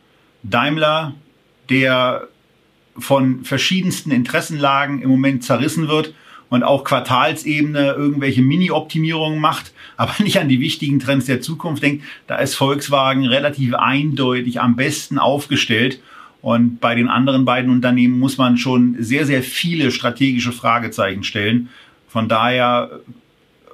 Daimler, der von verschiedensten Interessenlagen im Moment zerrissen wird und auch Quartalsebene irgendwelche Mini-Optimierungen macht, aber nicht an die wichtigen Trends der Zukunft denkt, da ist Volkswagen relativ eindeutig am besten aufgestellt. Und bei den anderen beiden Unternehmen muss man schon sehr, sehr viele strategische Fragezeichen stellen. Von daher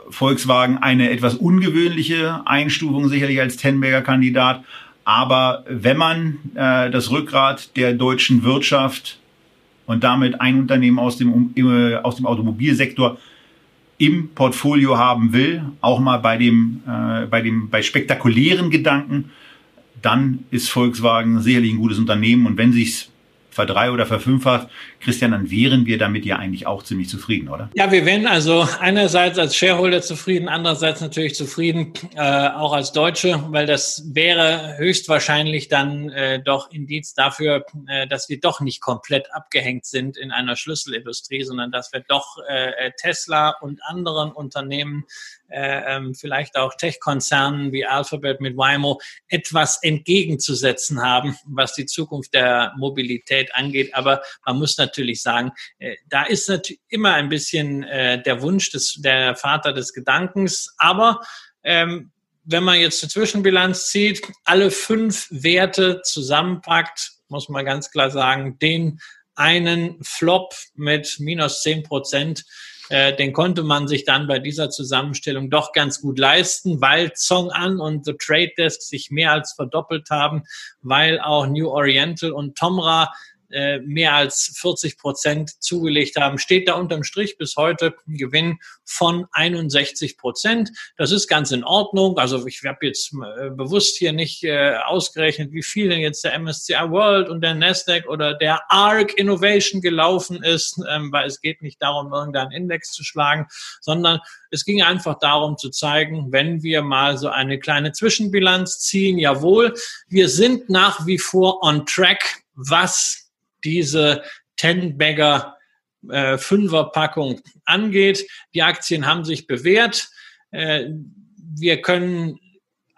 Volkswagen eine etwas ungewöhnliche Einstufung sicherlich als Tenberger Kandidat. Aber wenn man äh, das Rückgrat der deutschen Wirtschaft und damit ein Unternehmen aus dem, äh, aus dem Automobilsektor im Portfolio haben will, auch mal bei dem, äh, bei dem, bei spektakulären Gedanken, dann ist Volkswagen sicherlich ein gutes Unternehmen. Und wenn sich's verdrei- oder verfünffacht. Christian, dann wären wir damit ja eigentlich auch ziemlich zufrieden, oder? Ja, wir wären also einerseits als Shareholder zufrieden, andererseits natürlich zufrieden, äh, auch als Deutsche, weil das wäre höchstwahrscheinlich dann äh, doch Indiz dafür, äh, dass wir doch nicht komplett abgehängt sind in einer Schlüsselindustrie, sondern dass wir doch äh, Tesla und anderen Unternehmen äh, ähm, vielleicht auch Tech-Konzernen wie Alphabet mit Waymo etwas entgegenzusetzen haben, was die Zukunft der Mobilität angeht. Aber man muss natürlich sagen, äh, da ist natürlich immer ein bisschen äh, der Wunsch des, der Vater des Gedankens. Aber ähm, wenn man jetzt eine Zwischenbilanz zieht, alle fünf Werte zusammenpackt, muss man ganz klar sagen, den einen Flop mit minus zehn Prozent äh, den konnte man sich dann bei dieser Zusammenstellung doch ganz gut leisten, weil Zong An und The Trade Desk sich mehr als verdoppelt haben, weil auch New Oriental und Tomra äh, mehr als 40 Prozent zugelegt haben, steht da unterm Strich bis heute ein Gewinn von 61 Prozent. Das ist ganz in Ordnung. Also ich habe jetzt äh, bewusst hier nicht äh, ausgerechnet, wie viel denn jetzt der MSCI World und der Nasdaq oder der ARC Innovation gelaufen ist, ähm, weil es geht nicht darum, irgendeinen Index zu schlagen, sondern es ging einfach darum zu zeigen, wenn wir mal so eine kleine Zwischenbilanz ziehen, jawohl, wir sind nach wie vor on track, was diese Ten-Bagger äh, Fünfer-Packung angeht. Die Aktien haben sich bewährt. Äh, wir können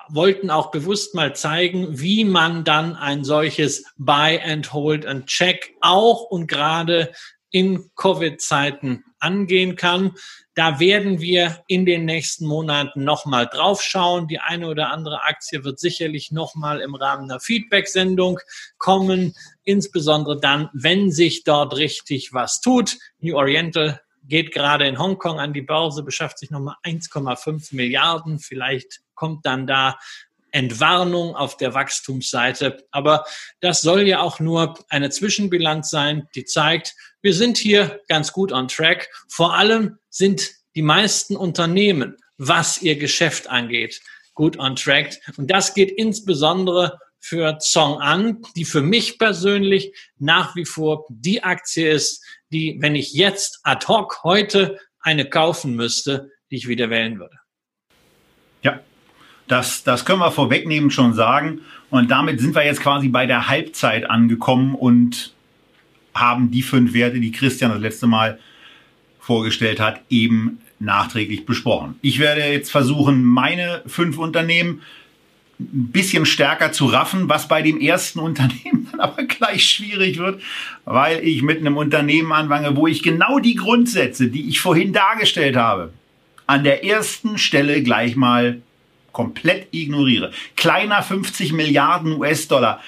wollten auch bewusst mal zeigen, wie man dann ein solches Buy and Hold and Check auch und gerade in Covid-Zeiten angehen kann. Da werden wir in den nächsten Monaten nochmal draufschauen. Die eine oder andere Aktie wird sicherlich nochmal im Rahmen einer Feedback-Sendung kommen. Insbesondere dann, wenn sich dort richtig was tut. New Oriental geht gerade in Hongkong an die Börse, beschafft sich nochmal 1,5 Milliarden. Vielleicht kommt dann da Entwarnung auf der Wachstumsseite. Aber das soll ja auch nur eine Zwischenbilanz sein, die zeigt, wir sind hier ganz gut on track. Vor allem sind die meisten Unternehmen, was ihr Geschäft angeht, gut on track. Und das geht insbesondere für Zong an, die für mich persönlich nach wie vor die Aktie ist, die, wenn ich jetzt ad hoc heute eine kaufen müsste, die ich wieder wählen würde. Das, das können wir vorwegnehmen schon sagen. Und damit sind wir jetzt quasi bei der Halbzeit angekommen und haben die fünf Werte, die Christian das letzte Mal vorgestellt hat, eben nachträglich besprochen. Ich werde jetzt versuchen, meine fünf Unternehmen ein bisschen stärker zu raffen, was bei dem ersten Unternehmen dann aber gleich schwierig wird, weil ich mit einem Unternehmen anfange, wo ich genau die Grundsätze, die ich vorhin dargestellt habe, an der ersten Stelle gleich mal komplett ignoriere. Kleiner 50 Milliarden US-Dollar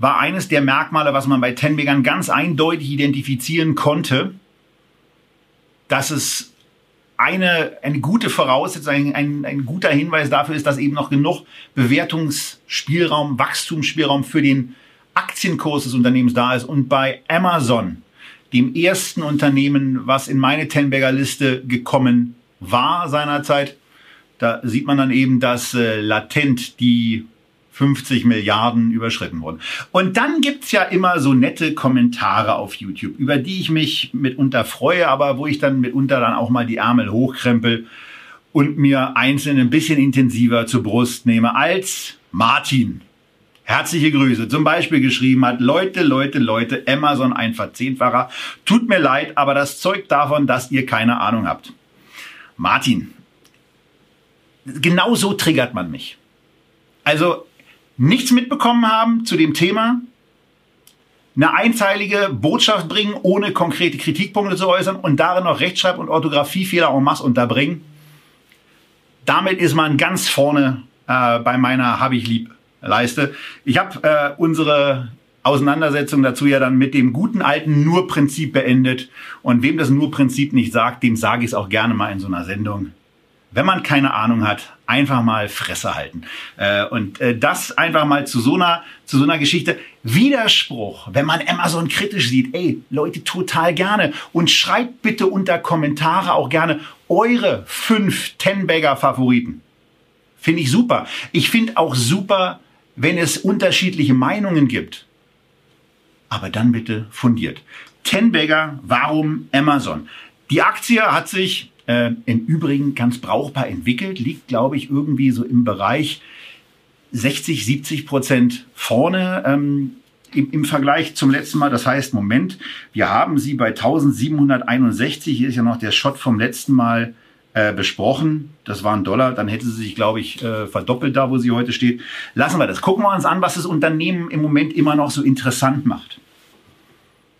war eines der Merkmale, was man bei Tenbegern ganz eindeutig identifizieren konnte, dass es eine, eine gute Voraussetzung, ein, ein, ein guter Hinweis dafür ist, dass eben noch genug Bewertungsspielraum, Wachstumsspielraum für den Aktienkurs des Unternehmens da ist. Und bei Amazon, dem ersten Unternehmen, was in meine Tenberger Liste gekommen war seinerzeit, da sieht man dann eben, dass äh, latent die 50 Milliarden überschritten wurden. Und dann gibt's ja immer so nette Kommentare auf YouTube, über die ich mich mitunter freue, aber wo ich dann mitunter dann auch mal die Ärmel hochkrempel und mir einzelne ein bisschen intensiver zur Brust nehme, als Martin. Herzliche Grüße. Zum Beispiel geschrieben hat, Leute, Leute, Leute, Amazon ein Verzehnfacher. Tut mir leid, aber das zeugt davon, dass ihr keine Ahnung habt. Martin, genau so triggert man mich. Also nichts mitbekommen haben zu dem Thema, eine einteilige Botschaft bringen, ohne konkrete Kritikpunkte zu äußern und darin noch Rechtschreib- und Orthographiefehler en masse unterbringen. Damit ist man ganz vorne äh, bei meiner Hab ich lieb Leiste. Ich habe äh, unsere Auseinandersetzung dazu ja dann mit dem guten alten Nur-Prinzip beendet. Und wem das Nur-Prinzip nicht sagt, dem sage ich es auch gerne mal in so einer Sendung wenn man keine Ahnung hat, einfach mal Fresse halten. Äh, und äh, das einfach mal zu so einer zu so einer Geschichte. Widerspruch, wenn man Amazon kritisch sieht, ey, Leute, total gerne. Und schreibt bitte unter Kommentare auch gerne eure fünf Ten-Bagger-Favoriten. Finde ich super. Ich finde auch super, wenn es unterschiedliche Meinungen gibt. Aber dann bitte fundiert. Ten-Bagger, warum Amazon? Die Aktie hat sich äh, im Übrigen ganz brauchbar entwickelt, liegt, glaube ich, irgendwie so im Bereich 60, 70 Prozent vorne. Ähm, im, im Vergleich zum letzten Mal. Das heißt, Moment, wir haben sie bei 1761. Hier ist ja noch der Shot vom letzten Mal äh, besprochen. Das war ein Dollar. Dann hätte sie sich, glaube ich, äh, verdoppelt da, wo sie heute steht. Lassen wir das. Gucken wir uns an, was das Unternehmen im Moment immer noch so interessant macht.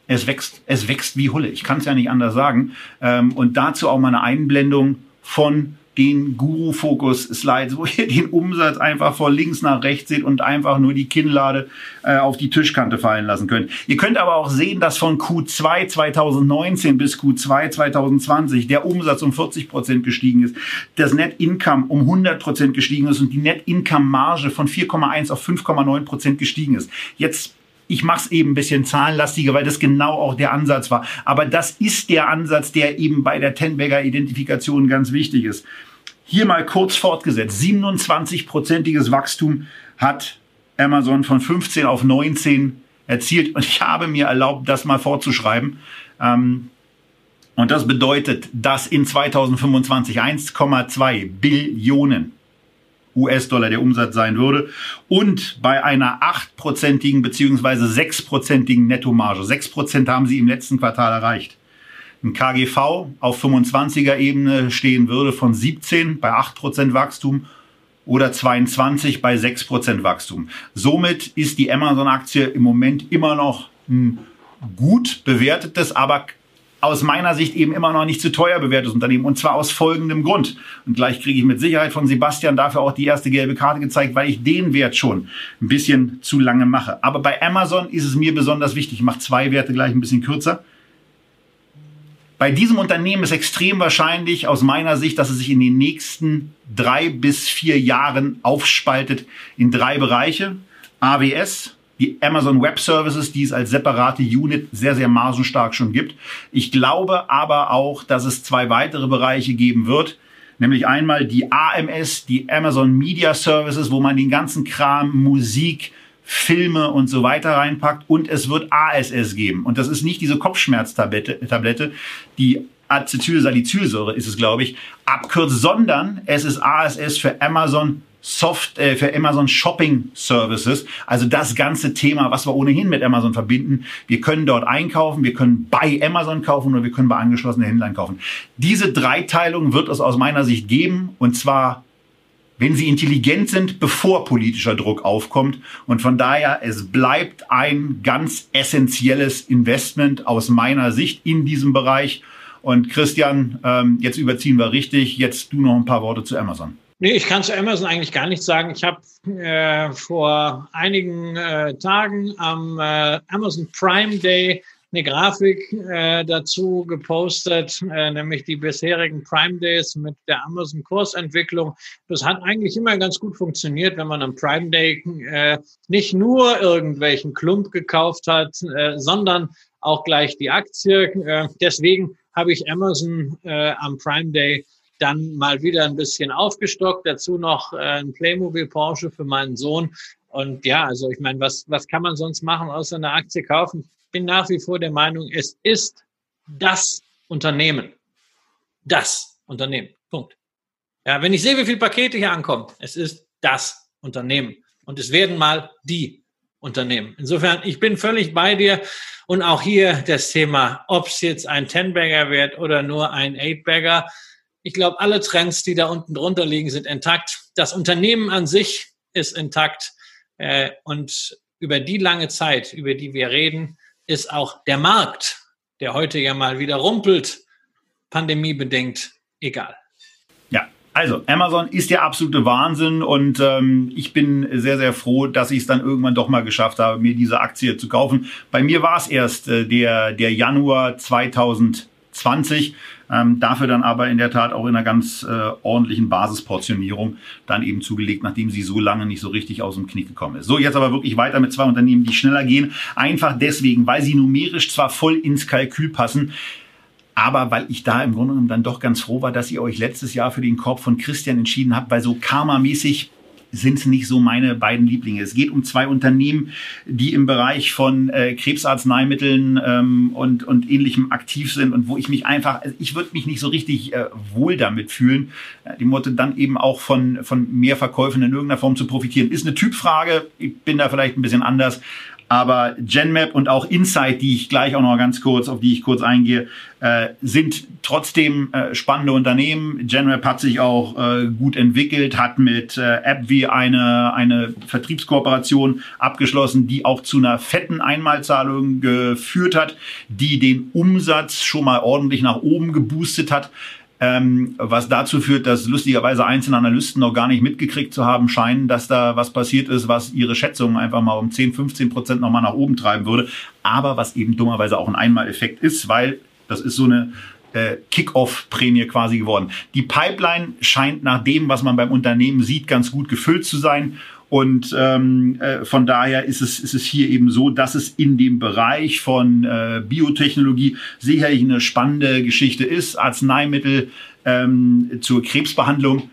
Es wächst, es wächst wie Hulle. Ich kann es ja nicht anders sagen. Ähm, und dazu auch mal eine Einblendung von den Guru-Fokus-Slides, wo ihr den Umsatz einfach von links nach rechts seht und einfach nur die Kinnlade äh, auf die Tischkante fallen lassen könnt. Ihr könnt aber auch sehen, dass von Q2 2019 bis Q2 2020 der Umsatz um 40 Prozent gestiegen ist, das Net Income um 100 Prozent gestiegen ist und die Net Income Marge von 4,1 auf 5,9 Prozent gestiegen ist. Jetzt ich mache es eben ein bisschen zahlenlastiger, weil das genau auch der Ansatz war. Aber das ist der Ansatz, der eben bei der Tenbagger Identifikation ganz wichtig ist. Hier mal kurz fortgesetzt. 27-prozentiges Wachstum hat Amazon von 15 auf 19 erzielt. Und ich habe mir erlaubt, das mal vorzuschreiben. Ähm, und das bedeutet, dass in 2025 1,2 Billionen US-Dollar der Umsatz sein würde und bei einer achtprozentigen beziehungsweise sechsprozentigen Nettomarge. Sechs Prozent haben sie im letzten Quartal erreicht. Ein KGV auf 25er Ebene stehen würde von 17 bei 8% Wachstum oder 22 bei 6% Wachstum. Somit ist die Amazon-Aktie im Moment immer noch ein gut bewertetes, aber aus meiner Sicht eben immer noch nicht zu teuer bewertetes Unternehmen. Und zwar aus folgendem Grund. Und gleich kriege ich mit Sicherheit von Sebastian dafür auch die erste gelbe Karte gezeigt, weil ich den Wert schon ein bisschen zu lange mache. Aber bei Amazon ist es mir besonders wichtig. Ich mache zwei Werte gleich ein bisschen kürzer. Bei diesem Unternehmen ist extrem wahrscheinlich aus meiner Sicht, dass es sich in den nächsten drei bis vier Jahren aufspaltet in drei Bereiche. AWS, die Amazon Web Services, die es als separate Unit sehr, sehr margenstark schon gibt. Ich glaube aber auch, dass es zwei weitere Bereiche geben wird, nämlich einmal die AMS, die Amazon Media Services, wo man den ganzen Kram, Musik, Filme und so weiter reinpackt und es wird ASS geben. Und das ist nicht diese Kopfschmerztablette, Tablette, die Acetylsalicylsäure ist es, glaube ich, abkürzt, sondern es ist ASS für Amazon Soft, äh, für Amazon Shopping Services. Also das ganze Thema, was wir ohnehin mit Amazon verbinden. Wir können dort einkaufen, wir können bei Amazon kaufen oder wir können bei angeschlossenen Händlern kaufen. Diese Dreiteilung wird es aus meiner Sicht geben und zwar wenn sie intelligent sind, bevor politischer Druck aufkommt. Und von daher, es bleibt ein ganz essentielles Investment aus meiner Sicht in diesem Bereich. Und Christian, ähm, jetzt überziehen wir richtig. Jetzt du noch ein paar Worte zu Amazon. Nee, ich kann zu Amazon eigentlich gar nichts sagen. Ich habe äh, vor einigen äh, Tagen am äh, Amazon Prime Day eine Grafik äh, dazu gepostet, äh, nämlich die bisherigen Prime Days mit der Amazon Kursentwicklung. Das hat eigentlich immer ganz gut funktioniert, wenn man am Prime Day äh, nicht nur irgendwelchen Klump gekauft hat, äh, sondern auch gleich die Aktie. Äh, deswegen habe ich Amazon äh, am Prime Day dann mal wieder ein bisschen aufgestockt. Dazu noch äh, ein Playmobil Porsche für meinen Sohn. Und ja, also ich meine, was, was kann man sonst machen, außer eine Aktie kaufen? bin nach wie vor der Meinung, es ist das Unternehmen. Das Unternehmen. Punkt. Ja, wenn ich sehe, wie viele Pakete hier ankommen, es ist das Unternehmen. Und es werden mal die Unternehmen. Insofern, ich bin völlig bei dir. Und auch hier das Thema, ob es jetzt ein Ten-Bagger wird oder nur ein Eight-Bagger. Ich glaube, alle Trends, die da unten drunter liegen, sind intakt. Das Unternehmen an sich ist intakt. Äh, und über die lange Zeit, über die wir reden, ist auch der Markt, der heute ja mal wieder rumpelt, pandemiebedingt egal. Ja, also Amazon ist der absolute Wahnsinn und ähm, ich bin sehr, sehr froh, dass ich es dann irgendwann doch mal geschafft habe, mir diese Aktie zu kaufen. Bei mir war es erst äh, der, der Januar 2020. Ähm, dafür dann aber in der Tat auch in einer ganz äh, ordentlichen Basisportionierung dann eben zugelegt, nachdem sie so lange nicht so richtig aus dem Knick gekommen ist. So, jetzt aber wirklich weiter mit zwei Unternehmen, die schneller gehen. Einfach deswegen, weil sie numerisch zwar voll ins Kalkül passen, aber weil ich da im Grunde genommen dann doch ganz froh war, dass ihr euch letztes Jahr für den Korb von Christian entschieden habt, weil so karmamäßig sind nicht so meine beiden Lieblinge. Es geht um zwei Unternehmen, die im Bereich von äh, Krebsarzneimitteln ähm, und, und ähnlichem aktiv sind und wo ich mich einfach, also ich würde mich nicht so richtig äh, wohl damit fühlen. Äh, die Motto dann eben auch von, von mehr Verkäufen in irgendeiner Form zu profitieren. Ist eine Typfrage. Ich bin da vielleicht ein bisschen anders. Aber GenMap und auch Insight, die ich gleich auch noch ganz kurz, auf die ich kurz eingehe, äh, sind trotzdem äh, spannende Unternehmen. GenMap hat sich auch äh, gut entwickelt, hat mit äh, AppWi eine, eine Vertriebskooperation abgeschlossen, die auch zu einer fetten Einmalzahlung geführt hat, die den Umsatz schon mal ordentlich nach oben geboostet hat ähm, was dazu führt, dass lustigerweise einzelne Analysten noch gar nicht mitgekriegt zu haben scheinen, dass da was passiert ist, was ihre Schätzungen einfach mal um 10, 15 Prozent nochmal nach oben treiben würde. Aber was eben dummerweise auch ein Einmaleffekt ist, weil das ist so eine äh, Kick-Off-Prämie quasi geworden. Die Pipeline scheint nach dem, was man beim Unternehmen sieht, ganz gut gefüllt zu sein. Und ähm, äh, von daher ist es, ist es hier eben so, dass es in dem Bereich von äh, Biotechnologie sicherlich eine spannende Geschichte ist. Arzneimittel ähm, zur Krebsbehandlung.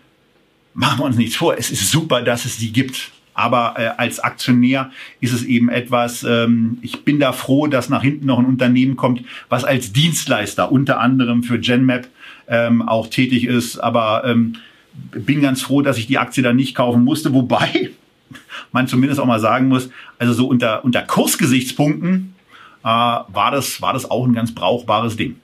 Machen wir uns nichts vor. Es ist super, dass es die gibt. Aber äh, als Aktionär ist es eben etwas, ähm, ich bin da froh, dass nach hinten noch ein Unternehmen kommt, was als Dienstleister unter anderem für GenMap ähm, auch tätig ist. Aber ähm, bin ganz froh, dass ich die Aktie da nicht kaufen musste. Wobei, man zumindest auch mal sagen muss, also so unter, unter Kursgesichtspunkten äh, war, das, war das auch ein ganz brauchbares Ding.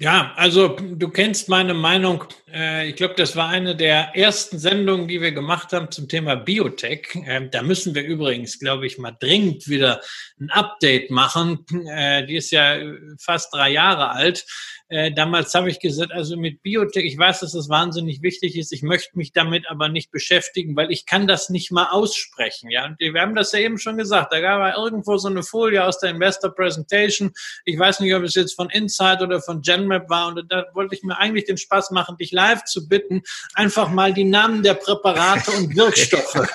Ja, also du kennst meine Meinung. Äh, ich glaube, das war eine der ersten Sendungen, die wir gemacht haben zum Thema Biotech. Ähm, da müssen wir übrigens, glaube ich, mal dringend wieder ein Update machen. Äh, die ist ja fast drei Jahre alt. Äh, damals habe ich gesagt, also mit Biotech, ich weiß, dass das wahnsinnig wichtig ist. Ich möchte mich damit aber nicht beschäftigen, weil ich kann das nicht mal aussprechen. Ja, und wir haben das ja eben schon gesagt. Da gab es irgendwo so eine Folie aus der Investor Presentation. Ich weiß nicht, ob es jetzt von Insight oder von GenMap war. Und da wollte ich mir eigentlich den Spaß machen, dich live zu bitten, einfach mal die Namen der Präparate und Wirkstoffe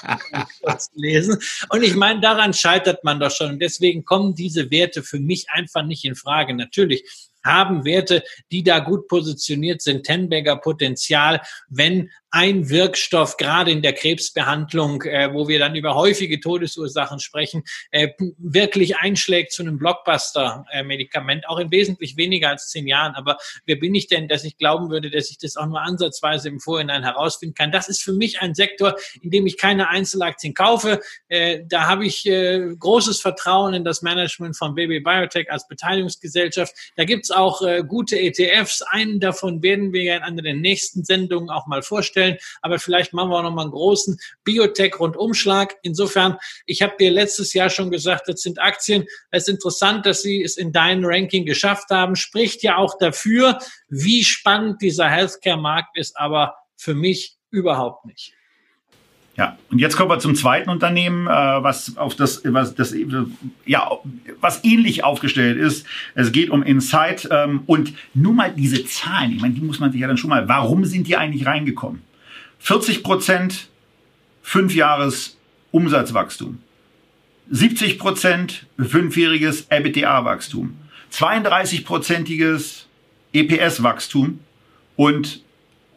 zu lesen. Und ich meine, daran scheitert man doch schon. Und deswegen kommen diese Werte für mich einfach nicht in Frage. Natürlich haben Werte, die da gut positioniert sind, Tenberger Potenzial, wenn ein Wirkstoff, gerade in der Krebsbehandlung, äh, wo wir dann über häufige Todesursachen sprechen, äh, wirklich einschlägt zu einem Blockbuster-Medikament, auch in wesentlich weniger als zehn Jahren. Aber wer bin ich denn, dass ich glauben würde, dass ich das auch nur ansatzweise im Vorhinein herausfinden kann? Das ist für mich ein Sektor, in dem ich keine Einzelaktien kaufe. Äh, da habe ich äh, großes Vertrauen in das Management von Baby Biotech als Beteiligungsgesellschaft. Da gibt's auch äh, gute ETFs. Einen davon werden wir ja in einer der nächsten Sendungen auch mal vorstellen vorstellen, aber vielleicht machen wir auch noch mal einen großen Biotech-Rundumschlag. Insofern, ich habe dir letztes Jahr schon gesagt, das sind Aktien. Es ist interessant, dass sie es in deinem Ranking geschafft haben. Spricht ja auch dafür, wie spannend dieser Healthcare-Markt ist, aber für mich überhaupt nicht. Ja, und jetzt kommen wir zum zweiten Unternehmen, äh, was auf das, was das, ja, was ähnlich aufgestellt ist. Es geht um Insight ähm, und nur mal diese Zahlen. Ich meine, die muss man sich ja dann schon mal. Warum sind die eigentlich reingekommen? 40 Prozent fünf Jahres Umsatzwachstum, 70 Prozent fünfjähriges EBITDA-Wachstum, 32-prozentiges EPS-Wachstum und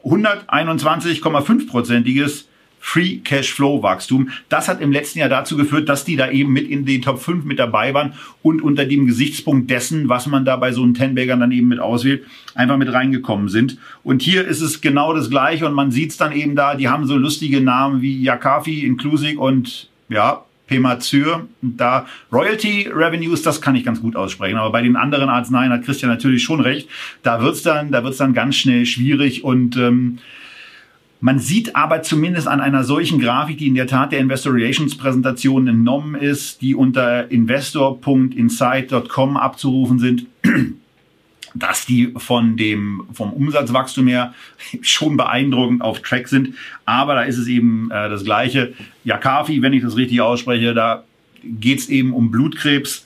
121,5-prozentiges Free Cashflow Wachstum. Das hat im letzten Jahr dazu geführt, dass die da eben mit in den Top 5 mit dabei waren und unter dem Gesichtspunkt dessen, was man da bei so einem Tenbagern dann eben mit auswählt, einfach mit reingekommen sind. Und hier ist es genau das Gleiche und man sieht es dann eben da, die haben so lustige Namen wie Yakafi, Inclusive und ja, Pemazyr. Da Royalty Revenues, das kann ich ganz gut aussprechen. Aber bei den anderen Arzneien hat Christian natürlich schon recht. Da wird's dann, da wird's dann ganz schnell schwierig und ähm, man sieht aber zumindest an einer solchen Grafik, die in der Tat der Investor Relations Präsentation entnommen ist, die unter investor.insight.com abzurufen sind, dass die von dem, vom Umsatzwachstum her schon beeindruckend auf Track sind. Aber da ist es eben äh, das Gleiche. Jakafi, wenn ich das richtig ausspreche, da geht es eben um Blutkrebs.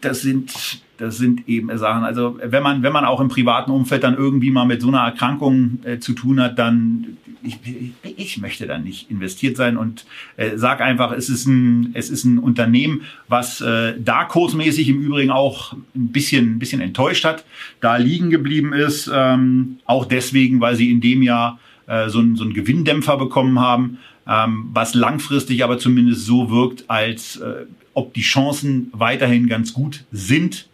Das sind das sind eben Sachen. Also wenn man, wenn man auch im privaten Umfeld dann irgendwie mal mit so einer Erkrankung äh, zu tun hat, dann ich, ich möchte dann nicht investiert sein und äh, sag einfach, es ist ein, es ist ein Unternehmen, was äh, da kursmäßig im Übrigen auch ein bisschen, ein bisschen enttäuscht hat, da liegen geblieben ist, ähm, auch deswegen, weil sie in dem Jahr äh, so, einen, so einen Gewinndämpfer bekommen haben, ähm, was langfristig aber zumindest so wirkt, als äh, ob die Chancen weiterhin ganz gut sind,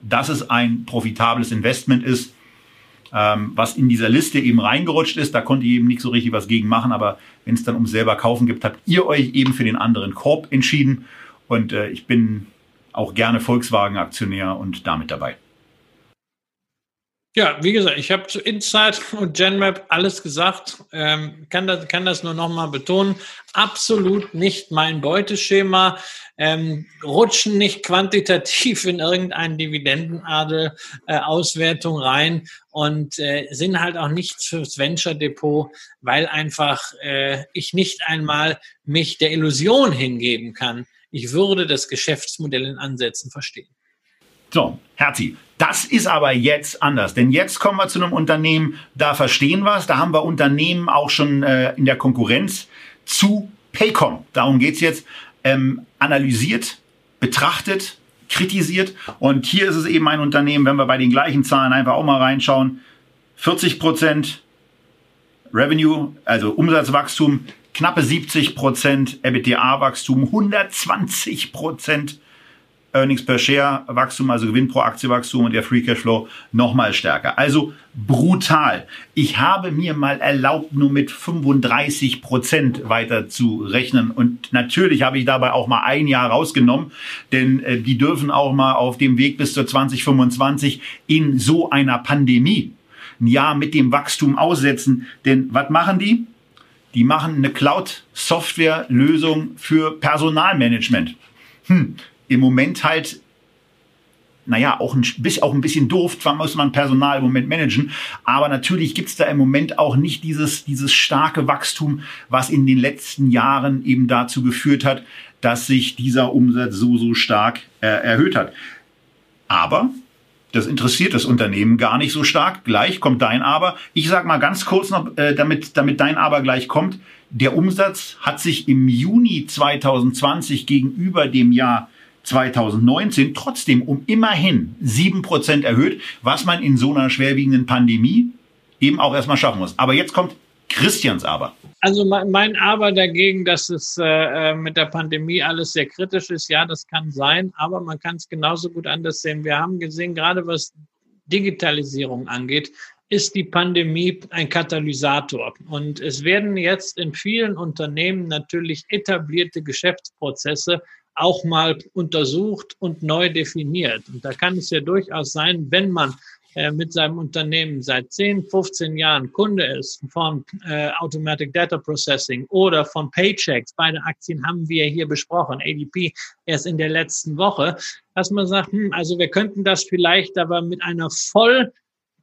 dass es ein profitables Investment ist, ähm, was in dieser Liste eben reingerutscht ist. Da konnte ich eben nicht so richtig was gegen machen, aber wenn es dann ums selber kaufen gibt, habt ihr euch eben für den anderen Korb entschieden. Und äh, ich bin auch gerne Volkswagen-Aktionär und damit dabei. Ja, wie gesagt, ich habe zu Insight und GenMap alles gesagt. Ähm, kann, das, kann das nur nochmal betonen. Absolut nicht mein Beuteschema. Ähm, rutschen nicht quantitativ in irgendeinen Dividendenadel äh, rein und äh, sind halt auch nichts fürs Venture Depot, weil einfach äh, ich nicht einmal mich der Illusion hingeben kann. Ich würde das Geschäftsmodell in Ansätzen verstehen. So, Herzi, das ist aber jetzt anders, denn jetzt kommen wir zu einem Unternehmen, da verstehen wir es, da haben wir Unternehmen auch schon äh, in der Konkurrenz zu Paycom. Darum geht's jetzt. Ähm, analysiert, betrachtet, kritisiert. Und hier ist es eben ein Unternehmen, wenn wir bei den gleichen Zahlen einfach auch mal reinschauen, 40 Prozent Revenue, also Umsatzwachstum, knappe 70 Prozent EBITDA-Wachstum, 120 Prozent Earnings per Share Wachstum, also Gewinn pro Aktie Wachstum und der Free Cashflow nochmal stärker. Also brutal. Ich habe mir mal erlaubt, nur mit 35 Prozent weiter zu rechnen. Und natürlich habe ich dabei auch mal ein Jahr rausgenommen, denn äh, die dürfen auch mal auf dem Weg bis zur 2025 in so einer Pandemie ein Jahr mit dem Wachstum aussetzen. Denn was machen die? Die machen eine Cloud-Software-Lösung für Personalmanagement. Hm, im Moment halt naja, auch ein, bisschen, auch ein bisschen doof. Zwar muss man Personal im Moment managen, aber natürlich gibt's da im Moment auch nicht dieses, dieses starke Wachstum, was in den letzten Jahren eben dazu geführt hat, dass sich dieser Umsatz so, so stark äh, erhöht hat. Aber das interessiert das Unternehmen gar nicht so stark. Gleich kommt dein Aber. Ich sage mal ganz kurz noch, äh, damit, damit dein Aber gleich kommt. Der Umsatz hat sich im Juni 2020 gegenüber dem Jahr 2019 trotzdem um immerhin sieben Prozent erhöht, was man in so einer schwerwiegenden Pandemie eben auch erstmal schaffen muss. Aber jetzt kommt Christians Aber. Also mein Aber dagegen, dass es äh, mit der Pandemie alles sehr kritisch ist, ja, das kann sein, aber man kann es genauso gut anders sehen. Wir haben gesehen, gerade was Digitalisierung angeht, ist die Pandemie ein Katalysator. Und es werden jetzt in vielen Unternehmen natürlich etablierte Geschäftsprozesse auch mal untersucht und neu definiert. Und da kann es ja durchaus sein, wenn man äh, mit seinem Unternehmen seit 10, 15 Jahren Kunde ist von äh, Automatic Data Processing oder von Paychecks, beide Aktien haben wir hier besprochen, ADP erst in der letzten Woche, dass man sagt, hm, also wir könnten das vielleicht aber mit einer voll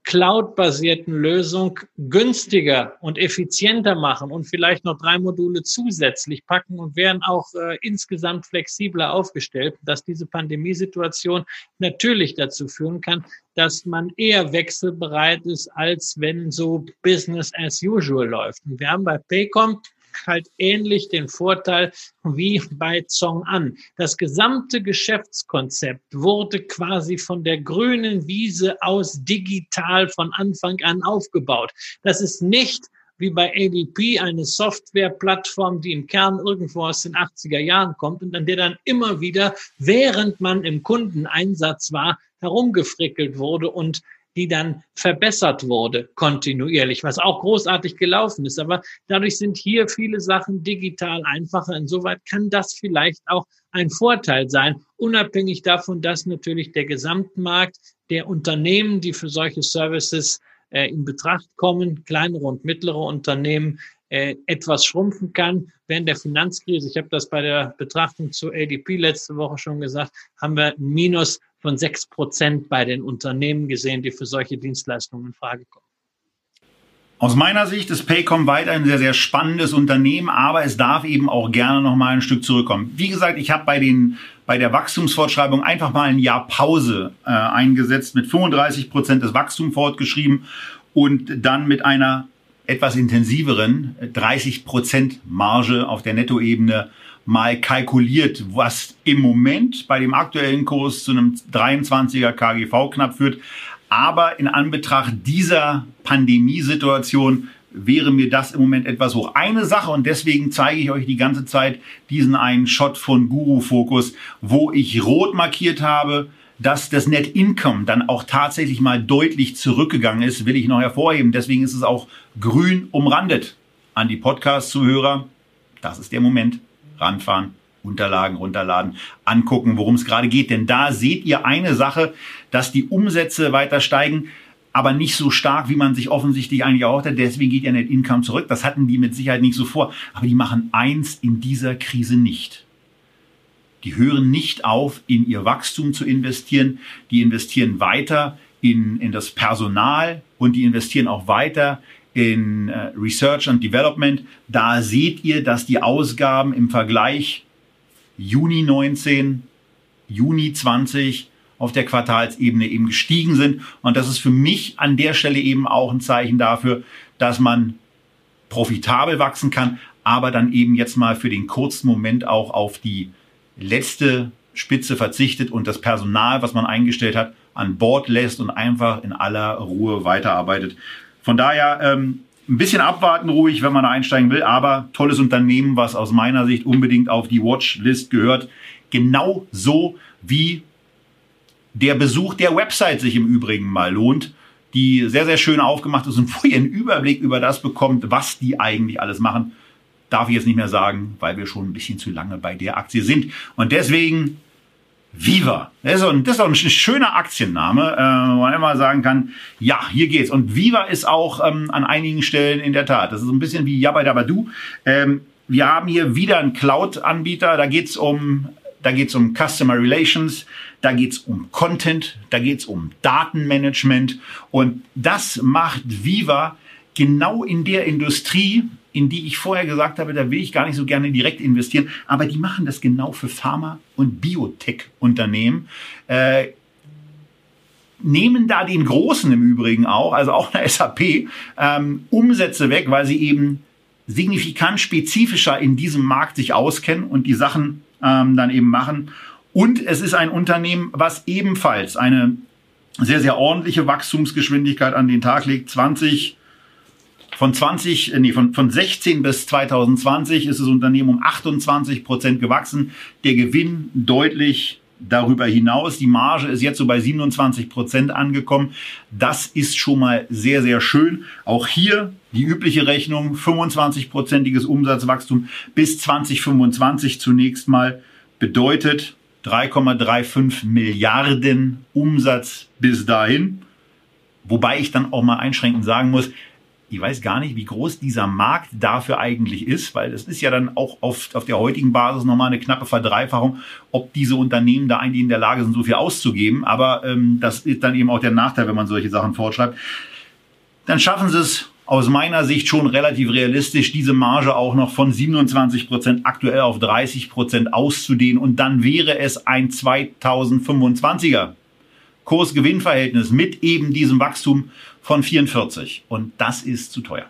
cloud-basierten Lösung günstiger und effizienter machen und vielleicht noch drei Module zusätzlich packen und wären auch äh, insgesamt flexibler aufgestellt, dass diese Pandemiesituation natürlich dazu führen kann, dass man eher wechselbereit ist, als wenn so Business as usual läuft. Und wir haben bei Paycom halt ähnlich den Vorteil wie bei Zong An. Das gesamte Geschäftskonzept wurde quasi von der grünen Wiese aus digital von Anfang an aufgebaut. Das ist nicht wie bei ADP eine Softwareplattform, die im Kern irgendwo aus den 80er Jahren kommt und an der dann immer wieder, während man im Kundeneinsatz war, herumgefrickelt wurde und die dann verbessert wurde kontinuierlich, was auch großartig gelaufen ist. Aber dadurch sind hier viele Sachen digital einfacher. Insoweit kann das vielleicht auch ein Vorteil sein, unabhängig davon, dass natürlich der Gesamtmarkt der Unternehmen, die für solche Services äh, in Betracht kommen, kleinere und mittlere Unternehmen, äh, etwas schrumpfen kann. Während der Finanzkrise, ich habe das bei der Betrachtung zu ADP letzte Woche schon gesagt, haben wir Minus von sechs Prozent bei den Unternehmen gesehen, die für solche Dienstleistungen in Frage kommen. Aus meiner Sicht ist Paycom weiter ein sehr, sehr spannendes Unternehmen, aber es darf eben auch gerne noch mal ein Stück zurückkommen. Wie gesagt, ich habe bei bei der Wachstumsfortschreibung einfach mal ein Jahr Pause äh, eingesetzt, mit 35 Prozent des Wachstums fortgeschrieben und dann mit einer etwas intensiveren 30 Prozent Marge auf der Nettoebene mal kalkuliert, was im Moment bei dem aktuellen Kurs zu einem 23er KGV knapp führt. Aber in Anbetracht dieser Pandemiesituation wäre mir das im Moment etwas hoch. Eine Sache und deswegen zeige ich euch die ganze Zeit diesen einen Shot von Guru Focus, wo ich rot markiert habe, dass das Net Income dann auch tatsächlich mal deutlich zurückgegangen ist, will ich noch hervorheben. Deswegen ist es auch grün umrandet. An die Podcast-Zuhörer, das ist der Moment ranfahren, Unterlagen runterladen, angucken, worum es gerade geht. Denn da seht ihr eine Sache, dass die Umsätze weiter steigen, aber nicht so stark, wie man sich offensichtlich eigentlich erhofft hat. Deswegen geht ja Net Income zurück. Das hatten die mit Sicherheit nicht so vor. Aber die machen eins in dieser Krise nicht. Die hören nicht auf, in ihr Wachstum zu investieren. Die investieren weiter in, in das Personal und die investieren auch weiter in äh, Research and Development, da seht ihr, dass die Ausgaben im Vergleich Juni 19, Juni 20 auf der Quartalsebene eben gestiegen sind. Und das ist für mich an der Stelle eben auch ein Zeichen dafür, dass man profitabel wachsen kann, aber dann eben jetzt mal für den kurzen Moment auch auf die letzte Spitze verzichtet und das Personal, was man eingestellt hat, an Bord lässt und einfach in aller Ruhe weiterarbeitet. Von daher ähm, ein bisschen abwarten ruhig, wenn man einsteigen will, aber tolles Unternehmen, was aus meiner Sicht unbedingt auf die Watchlist gehört. Genau so wie der Besuch der Website sich im Übrigen mal lohnt, die sehr, sehr schön aufgemacht ist und wo ihr einen Überblick über das bekommt, was die eigentlich alles machen. Darf ich jetzt nicht mehr sagen, weil wir schon ein bisschen zu lange bei der Aktie sind. Und deswegen Viva. Das ist, ein, auch ein schöner Aktienname, äh, wo man immer sagen kann, ja, hier geht's. Und Viva ist auch ähm, an einigen Stellen in der Tat. Das ist ein bisschen wie Yabba Dabba Du. Ähm, wir haben hier wieder einen Cloud-Anbieter. Da geht's um da geht es um Customer Relations, da geht es um Content, da geht es um Datenmanagement und das macht Viva genau in der Industrie, in die ich vorher gesagt habe, da will ich gar nicht so gerne direkt investieren, aber die machen das genau für Pharma- und Biotech-Unternehmen. Äh, nehmen da den Großen im Übrigen auch, also auch eine SAP, ähm, Umsätze weg, weil sie eben signifikant spezifischer in diesem Markt sich auskennen und die Sachen ähm, dann eben machen. Und es ist ein Unternehmen, was ebenfalls eine sehr, sehr ordentliche Wachstumsgeschwindigkeit an den Tag legt. 20, von 20, äh, nee, von, von 16 bis 2020 ist das Unternehmen um 28 Prozent gewachsen. Der Gewinn deutlich darüber hinaus. Die Marge ist jetzt so bei 27 Prozent angekommen. Das ist schon mal sehr, sehr schön. Auch hier die übliche Rechnung, 25-prozentiges Umsatzwachstum bis 2025 zunächst mal bedeutet 3,35 Milliarden Umsatz bis dahin. Wobei ich dann auch mal einschränkend sagen muss, ich weiß gar nicht, wie groß dieser Markt dafür eigentlich ist, weil es ist ja dann auch auf, auf der heutigen Basis nochmal eine knappe Verdreifachung, ob diese Unternehmen da eigentlich in der Lage sind, so viel auszugeben. Aber ähm, das ist dann eben auch der Nachteil, wenn man solche Sachen fortschreibt. Dann schaffen sie es aus meiner Sicht schon relativ realistisch, diese Marge auch noch von 27 Prozent aktuell auf 30 Prozent auszudehnen. Und dann wäre es ein 2025er Kurs-Gewinn-Verhältnis mit eben diesem Wachstum von 44. Und das ist zu teuer.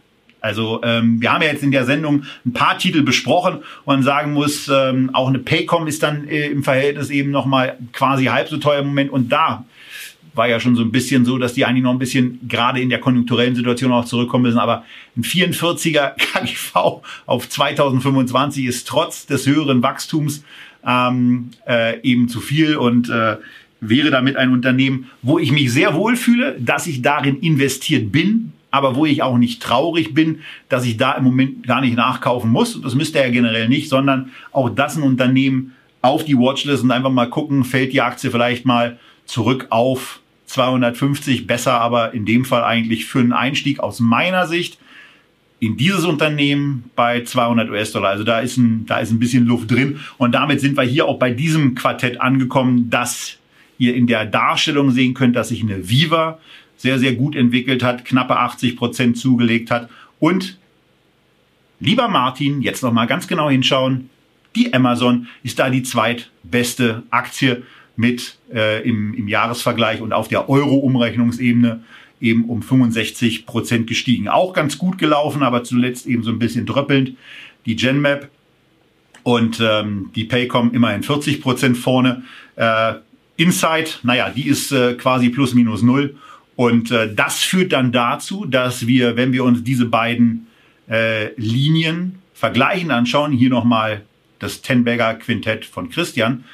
Also ähm, wir haben ja jetzt in der Sendung ein paar Titel besprochen und man sagen muss, ähm, auch eine Paycom ist dann äh, im Verhältnis eben nochmal quasi halb so teuer im Moment. Und da war ja schon so ein bisschen so, dass die eigentlich noch ein bisschen gerade in der konjunkturellen Situation auch zurückkommen müssen. Aber ein 44er KGV auf 2025 ist trotz des höheren Wachstums ähm, äh, eben zu viel und äh, wäre damit ein Unternehmen, wo ich mich sehr wohl fühle, dass ich darin investiert bin, aber wo ich auch nicht traurig bin, dass ich da im Moment gar nicht nachkaufen muss. Das müsste er ja generell nicht, sondern auch das ein Unternehmen auf die Watchlist und einfach mal gucken, fällt die Aktie vielleicht mal zurück auf 250, besser aber in dem Fall eigentlich für einen Einstieg aus meiner Sicht in dieses Unternehmen bei 200 US-Dollar. Also da ist ein, da ist ein bisschen Luft drin. Und damit sind wir hier auch bei diesem Quartett angekommen, das ihr in der Darstellung sehen könnt, dass sich eine Viva sehr, sehr gut entwickelt hat, knappe 80 Prozent zugelegt hat. Und lieber Martin, jetzt nochmal ganz genau hinschauen. Die Amazon ist da die zweitbeste Aktie mit äh, im, im Jahresvergleich und auf der Euro-Umrechnungsebene eben um 65 Prozent gestiegen. Auch ganz gut gelaufen, aber zuletzt eben so ein bisschen dröppelnd. Die Genmap und ähm, die Paycom immerhin 40 Prozent vorne. Äh, Insight, naja, die ist äh, quasi plus minus null. Und äh, das führt dann dazu, dass wir, wenn wir uns diese beiden äh, Linien vergleichen, anschauen, hier nochmal das Tenberger Quintett von Christian,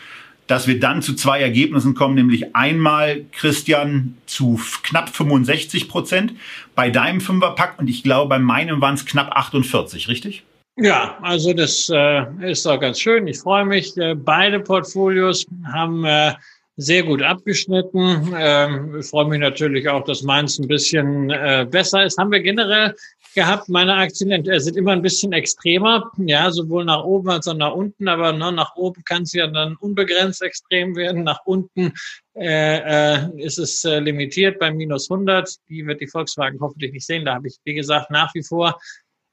dass wir dann zu zwei Ergebnissen kommen, nämlich einmal Christian zu knapp 65 Prozent bei deinem Fünferpack und ich glaube, bei meinem waren es knapp 48, richtig? Ja, also das äh, ist doch ganz schön. Ich freue mich. Äh, beide Portfolios haben äh, sehr gut abgeschnitten. Ähm, ich freue mich natürlich auch, dass meins ein bisschen äh, besser ist. Haben wir generell gehabt. Meine Aktien äh, sind immer ein bisschen extremer, ja, sowohl nach oben als auch nach unten. Aber ne, nach oben kann es ja dann unbegrenzt extrem werden. Nach unten äh, äh, ist es äh, limitiert bei minus 100. Die wird die Volkswagen hoffentlich nicht sehen. Da habe ich, wie gesagt, nach wie vor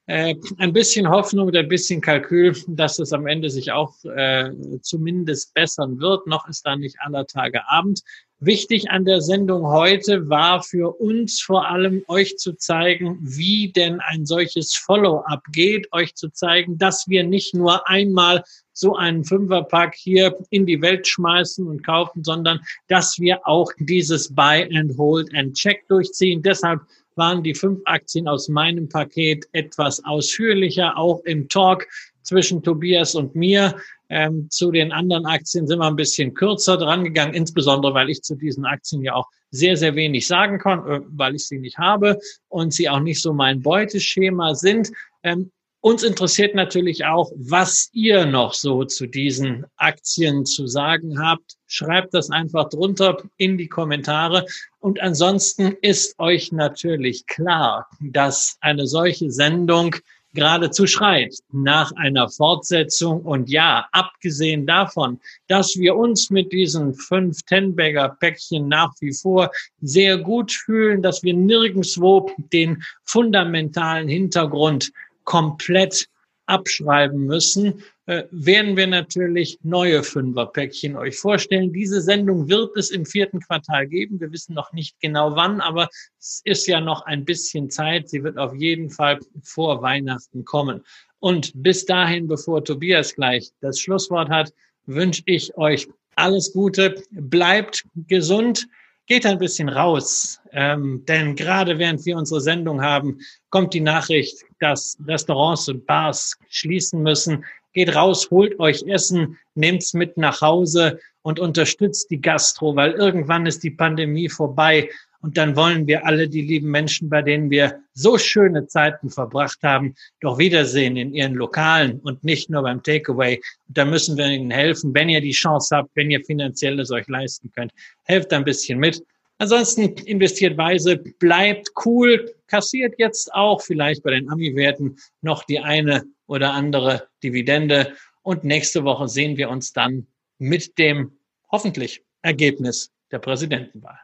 äh, ein bisschen Hoffnung und ein bisschen Kalkül, dass es am Ende sich auch äh, zumindest bessern wird. Noch ist da nicht aller Tage Abend. Wichtig an der Sendung heute war für uns vor allem euch zu zeigen, wie denn ein solches Follow-up geht, euch zu zeigen, dass wir nicht nur einmal so einen Fünferpack hier in die Welt schmeißen und kaufen, sondern dass wir auch dieses Buy and Hold and Check durchziehen. Deshalb waren die fünf Aktien aus meinem Paket etwas ausführlicher, auch im Talk zwischen Tobias und mir. Ähm, zu den anderen Aktien sind wir ein bisschen kürzer dran gegangen, insbesondere weil ich zu diesen Aktien ja auch sehr, sehr wenig sagen kann, äh, weil ich sie nicht habe und sie auch nicht so mein Beuteschema sind. Ähm, uns interessiert natürlich auch, was ihr noch so zu diesen Aktien zu sagen habt. Schreibt das einfach drunter in die Kommentare. Und ansonsten ist euch natürlich klar, dass eine solche Sendung geradezu schreit nach einer Fortsetzung. Und ja, abgesehen davon, dass wir uns mit diesen fünf Tenbagger-Päckchen nach wie vor sehr gut fühlen, dass wir nirgendswo den fundamentalen Hintergrund komplett abschreiben müssen, äh, werden wir natürlich neue Fünferpäckchen euch vorstellen. Diese Sendung wird es im vierten Quartal geben. Wir wissen noch nicht genau wann, aber es ist ja noch ein bisschen Zeit. Sie wird auf jeden Fall vor Weihnachten kommen. Und bis dahin, bevor Tobias gleich das Schlusswort hat, wünsche ich euch alles Gute. Bleibt gesund geht ein bisschen raus. Ähm, denn gerade während wir unsere Sendung haben, kommt die Nachricht, dass Restaurants und Bars schließen müssen. Geht raus, holt euch Essen, nehmt's mit nach Hause und unterstützt die Gastro, weil irgendwann ist die Pandemie vorbei und dann wollen wir alle die lieben Menschen, bei denen wir so schöne Zeiten verbracht haben, doch wiedersehen in ihren Lokalen und nicht nur beim Takeaway. Und da müssen wir ihnen helfen, wenn ihr die Chance habt, wenn ihr finanziell es euch leisten könnt. Helft ein bisschen mit. Ansonsten investiert weise, bleibt cool, kassiert jetzt auch vielleicht bei den Ami-Werten noch die eine oder andere Dividende. Und nächste Woche sehen wir uns dann mit dem hoffentlich Ergebnis der Präsidentenwahl.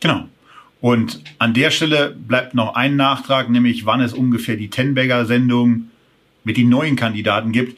Genau. Und an der Stelle bleibt noch ein Nachtrag, nämlich wann es ungefähr die Tenbagger-Sendung mit den neuen Kandidaten gibt.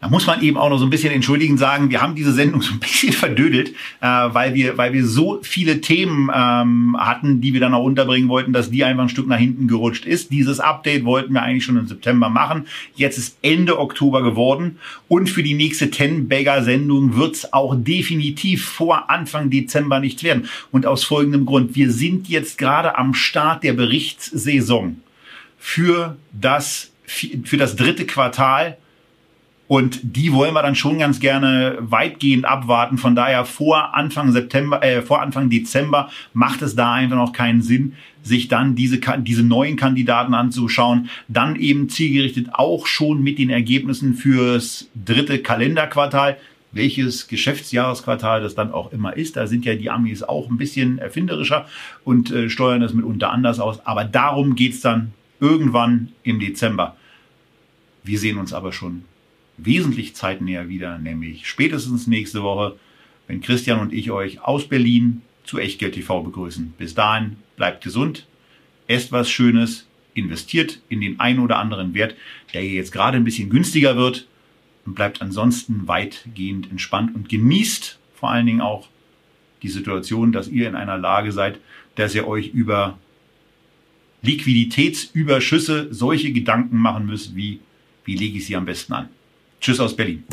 Da muss man eben auch noch so ein bisschen entschuldigen sagen, wir haben diese Sendung so ein bisschen verdödelt, äh, weil wir, weil wir so viele Themen ähm, hatten, die wir dann auch unterbringen wollten, dass die einfach ein Stück nach hinten gerutscht ist. Dieses Update wollten wir eigentlich schon im September machen. Jetzt ist Ende Oktober geworden und für die nächste Ten-Bagger-Sendung wird es auch definitiv vor Anfang Dezember nichts werden. Und aus folgendem Grund. Wir sind jetzt gerade am Start der Berichtssaison für das, für das dritte Quartal und die wollen wir dann schon ganz gerne weitgehend abwarten. Von daher vor Anfang September, äh, vor Anfang Dezember macht es da einfach noch keinen Sinn, sich dann diese, diese neuen Kandidaten anzuschauen. Dann eben zielgerichtet auch schon mit den Ergebnissen fürs dritte Kalenderquartal welches Geschäftsjahresquartal das dann auch immer ist. Da sind ja die Amis auch ein bisschen erfinderischer und äh, steuern das mitunter anders aus. Aber darum geht's dann irgendwann im Dezember. Wir sehen uns aber schon wesentlich zeitnäher wieder, nämlich spätestens nächste Woche, wenn Christian und ich euch aus Berlin zu Echtgeld TV begrüßen. Bis dahin bleibt gesund, esst was Schönes, investiert in den einen oder anderen Wert, der jetzt gerade ein bisschen günstiger wird und bleibt ansonsten weitgehend entspannt und genießt vor allen Dingen auch die Situation, dass ihr in einer Lage seid, dass ihr euch über Liquiditätsüberschüsse solche Gedanken machen müsst, wie wie lege ich sie am besten an. Tschüss aus Berlin.